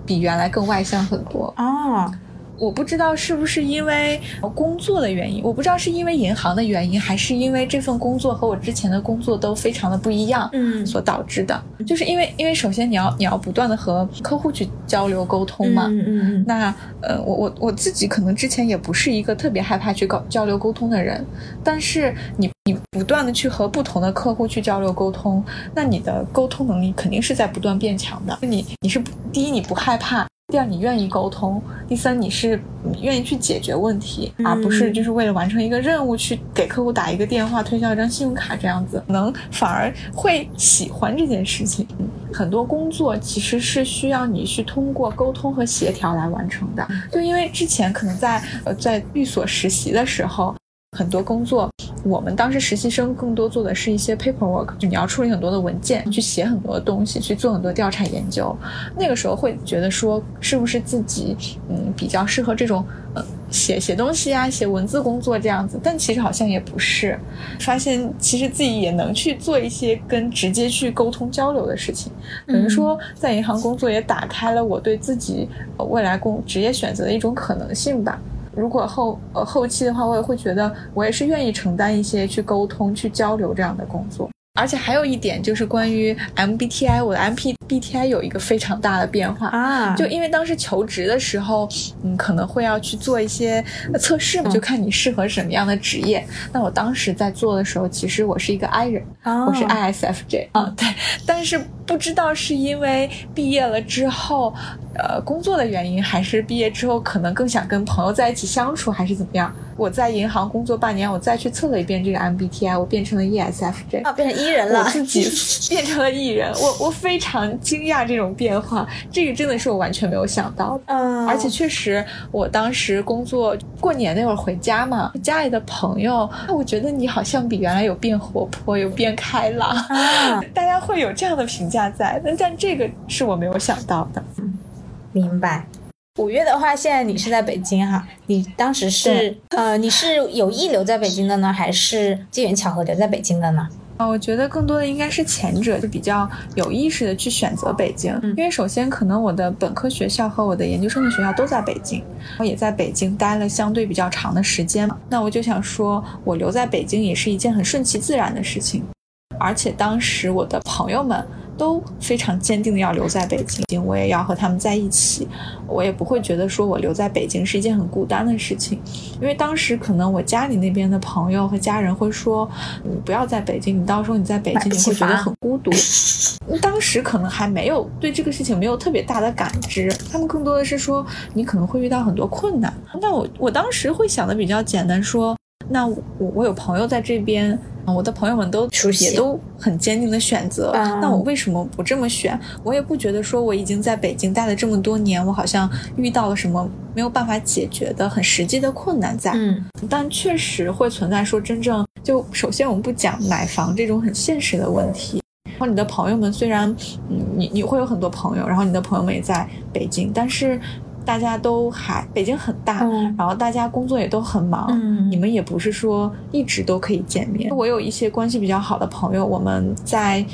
比原来更外向很多。哦，我不知道是不是因为工作的原因，我不知道是因为银行的原因，还是因为这份工作和我之前的工作都非常的不一样，嗯所导致的。就是因为，因为首先你要你要不断的和客户去交流沟通嘛。嗯嗯嗯那呃，我我我自己可能之前也不是一个特别害怕去搞交流沟通的人，但是你你不断的去和不同的客户去交流沟通，那你的沟通能力肯定是在不断变强的。你你是第一你不害怕，第二你愿意沟通，第三你是你愿意去解决问题，嗯而不是就是为了完成一个任务去给客户打一个电话、推销一张信用卡这样子，能反而会喜欢这件事情。嗯很多工作其实是需要你去通过沟通和协调来完成的。就因为之前可能在呃在律所实习的时候，很多工作，我们当时实习生更多做的是一些 paperwork，就你要处理很多的文件，去写很多的东西，去做很多调查研究。那个时候会觉得说，是不是自己嗯比较适合这种呃写写东西啊、写文字工作这样子？但其实好像也不是，发现其实自己也能去做一些跟直接去沟通交流的事情。等于说，在银行工作也打开了我对自己呃未来工职业选择的一种可能性吧。如果后呃后期的话，我也会觉得我也是愿意承担一些去沟通、去交流这样的工作。而且还有一点就是关于 MBTI，我的 MBTI 有一个非常大的变化。啊，就因为当时求职的时候，嗯，可能会要去做一些呃测试嘛，嗯就看你适合什么样的职业。那我当时在做的时候，其实我是一个 I 人，哦我是 ISFJ 啊，对，但是不知道是因为毕业了之后，呃，工作的原因，还是毕业之后可能更想跟朋友在一起相处，还是怎么样？我在银行工作半年，我再去测了一遍这个 MBTI，我变成了 ESFJ。啊，变成 E 人我了。自己 变成了 E 人，我我非常惊讶这种变化，这个真的是我完全没有想到的。嗯，而且确实，我当时工作过年那会儿回家嘛，家里的朋友，我觉得你好像比原来有变活泼，有变开朗，啊，大家会有这样的评价在。但但这个是我没有想到的。明白。五月的话，现在你是在北京哈？你当时是呃，你是有意留在北京的呢，还是机缘巧合留在北京的呢？啊，我觉得更多的应该是前者，就比较有意识的去选择北京，嗯因为首先可能我的本科学校和我的研究生的学校都在北京，我也在北京待了相对比较长的时间嘛，那我就想说，我留在北京也是一件很顺其自然的事情，而且当时我的朋友们都非常坚定的要留在北京，我也要和他们在一起，我也不会觉得说我留在北京是一件很孤单的事情，因为当时可能我家里那边的朋友和家人会说，你不要在北京，你到时候你在北京你会觉得很孤独。当时可能还没有对这个事情没有特别大的感知，他们更多的是说你可能会遇到很多困难。那我我当时会想的比较简单，说那我我有朋友在这边。我的朋友们都也都很坚定的选择，那我为什么不这么选？我也不觉得说我已经在北京待了这么多年，我好像遇到了什么没有办法解决的很实际的困难在。嗯，但确实会存在说真正就首先我们不讲买房这种很现实的问题。然后你的朋友们虽然嗯你你会有很多朋友，然后你的朋友们也在北京，但是。大家都还北京很大，然后大家工作也都很忙，你们也不是说一直都可以见面。我有一些关系比较好的朋友，我们在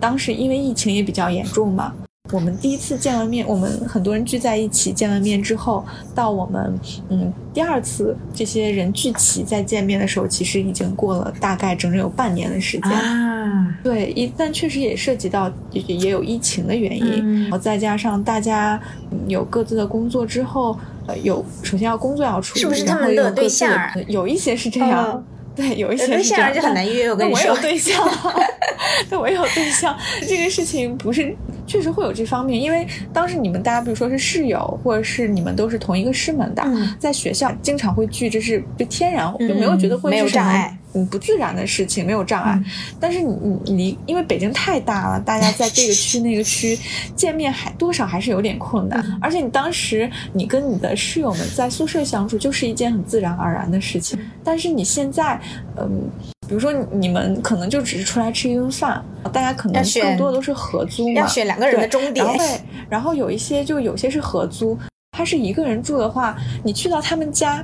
当时因为疫情也比较严重嘛。我们第一次见完面，我们很多人聚在一起见完面之后，到我们嗯第二次这些人聚齐再见面的时候，其实已经过了大概整整有半年的时间啊。对，一但确实也涉及到也也有疫情的原因，然后再加上大家有各自的工作之后，呃，有首先要工作要处理，是不是他们的对象？有一些是这样。对，有一些对象就很难约。我跟你说，我有对象，对，我有对象。这个事情不是，确实会有这方面。因为当时你们大家，比如说是室友，或者是你们都是同一个师门的，在学校经常会聚，这是就天然就没有觉得会没有障碍。嗯，不自然的事情没有障碍，但是你你你，因为北京太大了，大家在这个区那个区见面还多少还是有点困难。而且你当时你跟你的室友们在宿舍相处就是一件很自然而然的事情，但是你现在，嗯，比如说你们可能就只是出来吃一顿饭，大家可能更多的都是合租嘛，要选两个人的终点。对，然后有一些就有些是合租，他是一个人住的话，你去到他们家。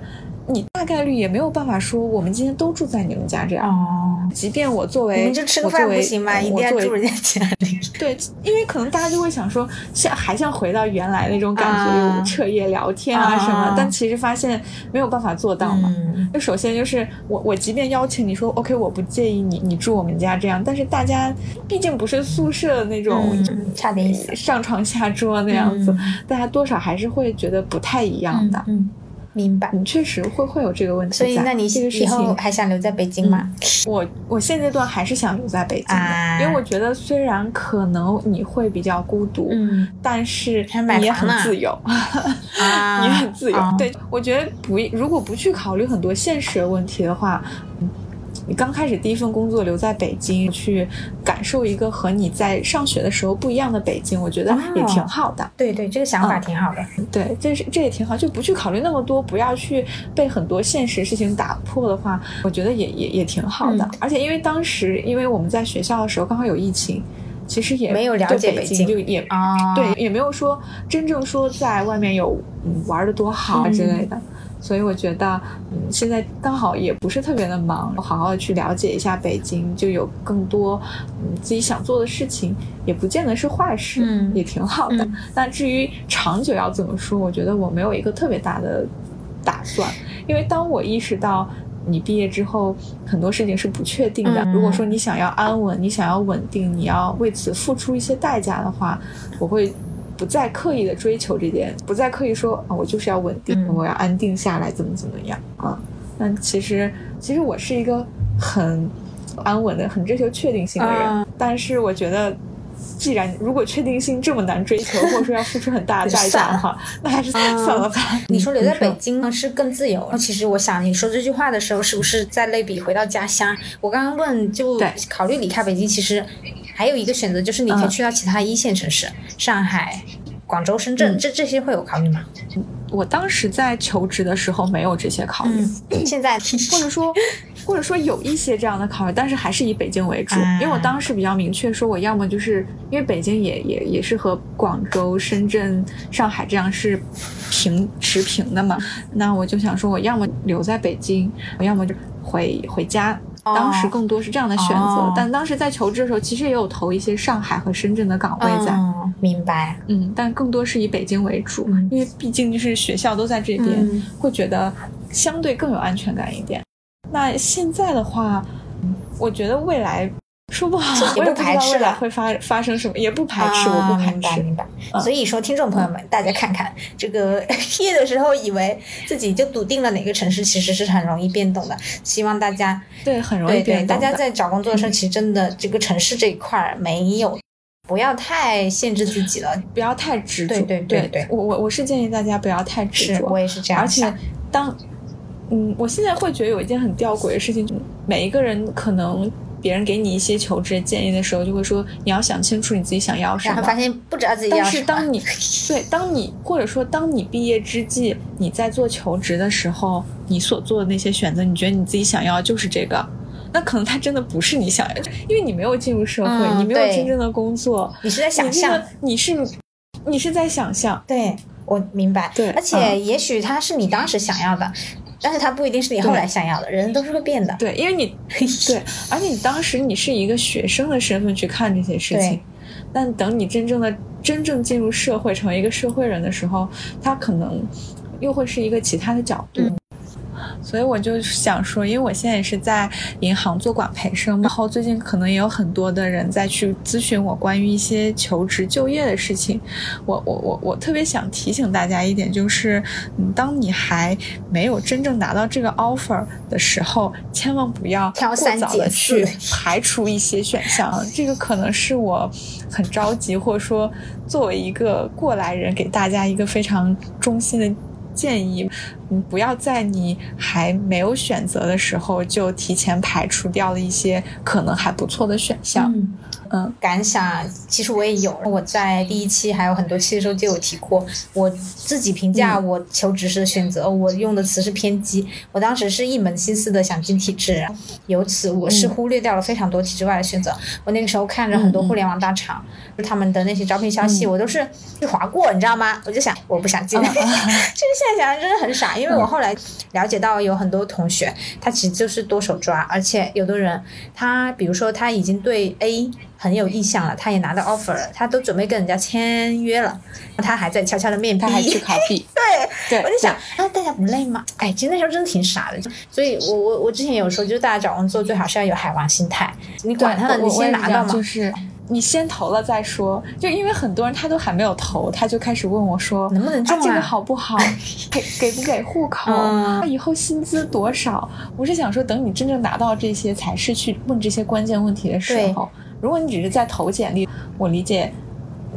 你大概率也没有办法说我们今天都住在你们家这样。哦，即便我作为你们就吃个饭不行吗？一定要住人家家里。对，因为可能大家就会想说，像还像回到原来那种感觉，彻夜聊天啊什么。但其实发现没有办法做到嘛。就首先就是我我即便邀请你说 OK，我不介意你你住我们家这样，但是大家毕竟不是宿舍那种差点意思上床下桌那样子，大家多少还是会觉得不太一样的。嗯。明白，你确实会会有这个问题。所以，那你这个以后还想留在北京吗？我我现阶段还是想留在北京的，因为我觉得虽然可能你会比较孤独，嗯，但是你也很自由，你很自由。对，我觉得不，如果不去考虑很多现实的问题的话。你刚开始第一份工作留在北京，去感受一个和你在上学的时候不一样的北京，我觉得也挺好的。对对，这个想法挺好的。对，这是这也挺好，就不去考虑那么多，不要去被很多现实事情打破的话，我觉得也也也挺好的。而且因为当时因为我们在学校的时候刚好有疫情，其实也没有了解北京，就也啊，对，也没有说真正说在外面有玩的多好啊之类的。所以我觉得，嗯，现在刚好也不是特别的忙，好好的去了解一下北京，就有更多嗯自己想做的事情，也不见得是坏事，嗯，也挺好的。那至于长久要怎么说，我觉得我没有一个特别大的打算，因为当我意识到你毕业之后很多事情是不确定的，如果说你想要安稳，你想要稳定，你要为此付出一些代价的话，我会。不再刻意的追求这点，不再刻意说啊，我就是要稳定，我要安定下来，怎么怎么样啊？但其实，其实我是一个很安稳的、很追求确定性的人。但是我觉得，既然如果确定性这么难追求，或者说要付出很大的代价的话，那还是算了吧。你说留在北京呢是更自由？其实我想你说这句话的时候，是不是在类比回到家乡？我刚刚问就考虑离开北京，其实。还有一个选择就是你可以去到其他一线城市，上海、广州、深圳，这这些会有考虑吗？我当时在求职的时候没有这些考虑，现在或者说 或者说有一些这样的考虑，但是还是以北京为主，因为我当时比较明确说，我要么就是因为北京也也也是和广州、深圳、上海这样是平持平的嘛，那我就想说，我要么留在北京，我要么就回回家。当时更多是这样的选择，但当时在求职的时候，其实也有投一些上海和深圳的岗位在。明白，嗯，但更多是以北京为主，因为毕竟就是学校都在这边，会觉得相对更有安全感一点。那现在的话，我觉得未来说不好，也不排斥了会发发生什么，也不排斥，我啊不排斥。明白明白。嗯所以说，听众朋友们，大家看看这个 毕业的时候，以为自己就笃定了哪个城市，其实是很容易变动的。希望大家对，很容易变动的。大家在找工作的时候，其实真的这个城市这一块儿没有，不要太限制自己了。不要太执着。对对对对我我我是建议大家不要太执着。我也是这样而且想。当，嗯，我现在会觉得有一件很吊诡的事情，每一个人可能别人给你一些求职建议的时候，就会说你要想清楚你自己想要什么。然后发现不知道自己要但什么。是当你对当你或者说当你毕业之际，你在做求职的时候，你所做的那些选择，你觉得你自己想要的就是这个。那可能他真的不是你想要的，因为你没有进入社会，嗯你没有真正的工作，你是在想象你这个，你是你是在想象，对我明白。对而且嗯也许他是你当时想要的，但是它不一定是你后来想要的。人都是会变的。对，因为你 对，而且你当时你是以一个学生的身份去看这些事情，但等你真正的真正进入社会，成为一个社会人的时候，他可能又会是一个其他的角度。嗯所以我就想说，因为我现在也是在银行做管培生嘛，然后最近可能也有很多的人在去咨询我关于一些求职就业的事情。我我我我特别想提醒大家一点，就是，嗯，当你还没有真正拿到这个 offer 的时候，千万不要挑过早的去排除一些选项。这个可能是我很着急，或者说作为一个过来人，给大家一个非常衷心的。建议，嗯，不要在你还没有选择的时候就提前排除掉了一些可能还不错的选项。嗯感想其实我也有，我在第一期还有很多期的时候就有提过，我自己评价嗯。我求职时的选择，我用的词是偏激，我当时是一门心思的想进体制，由此我是嗯。忽略掉了非常多体制外的选择。我那个时候看着很多互联网大厂，他们的那些招聘消息，嗯。我都是去划过，你知道吗？我就想我不想进来，嗯就是现在想真的很傻，因为我后来了解到有很多同学，他其实就是多手抓，而且有的人他比如说他已经对 A 很有意向了，他也拿到 offer 了，他都准备跟人家签约了，他还在悄悄的面他还去。考 B，对，对，我就想，啊，大家不累吗？哎，其实那时候真的挺傻的，所以我我我之前有说，就是大家找工作最好是要有海王心态，你管他呢，你先拿到嘛。就是你先投了再说。就因为很多人他都还没有投，他就开始问我说能不能中啊这个好不好？给给不给户口？嗯以后薪资多少？我是想说，等你真正拿到这些，才是去问这些关键问题的时候。如果你只是在投简历，我理解。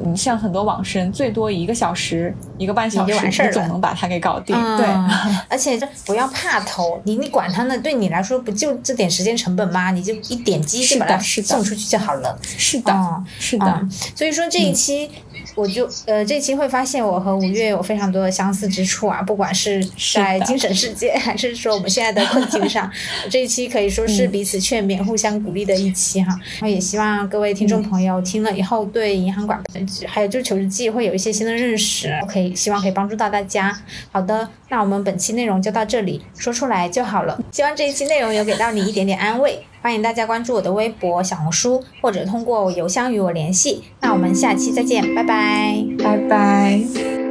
你，像很多网申，最多一个小时、一个半小时，你完事儿了你总能把它给搞定。嗯对，而且这不要怕投，你你管他呢，对你来说不就这点时间成本吗？你就一点击是就把它送出去就好了。是的，嗯是的，嗯，所以说这一期、我就呃这一期会发现我和五月有非常多的相似之处啊，不管是在精神世界，还是说我们现在的困境上，这一期可以说是嗯彼此劝勉、互相鼓励的一期哈。然后也希望各位听众朋友听了以后，对银行管还有就是求职季会有一些新的认识，可以希望可以帮助到大家。好的，那我们本期内容就到这里，说出来就好了。希望这一期内容有给到你一点点安慰。欢迎大家关注我的微博、小红书，或者通过邮箱与我联系。那我们下期再见，拜拜。拜拜。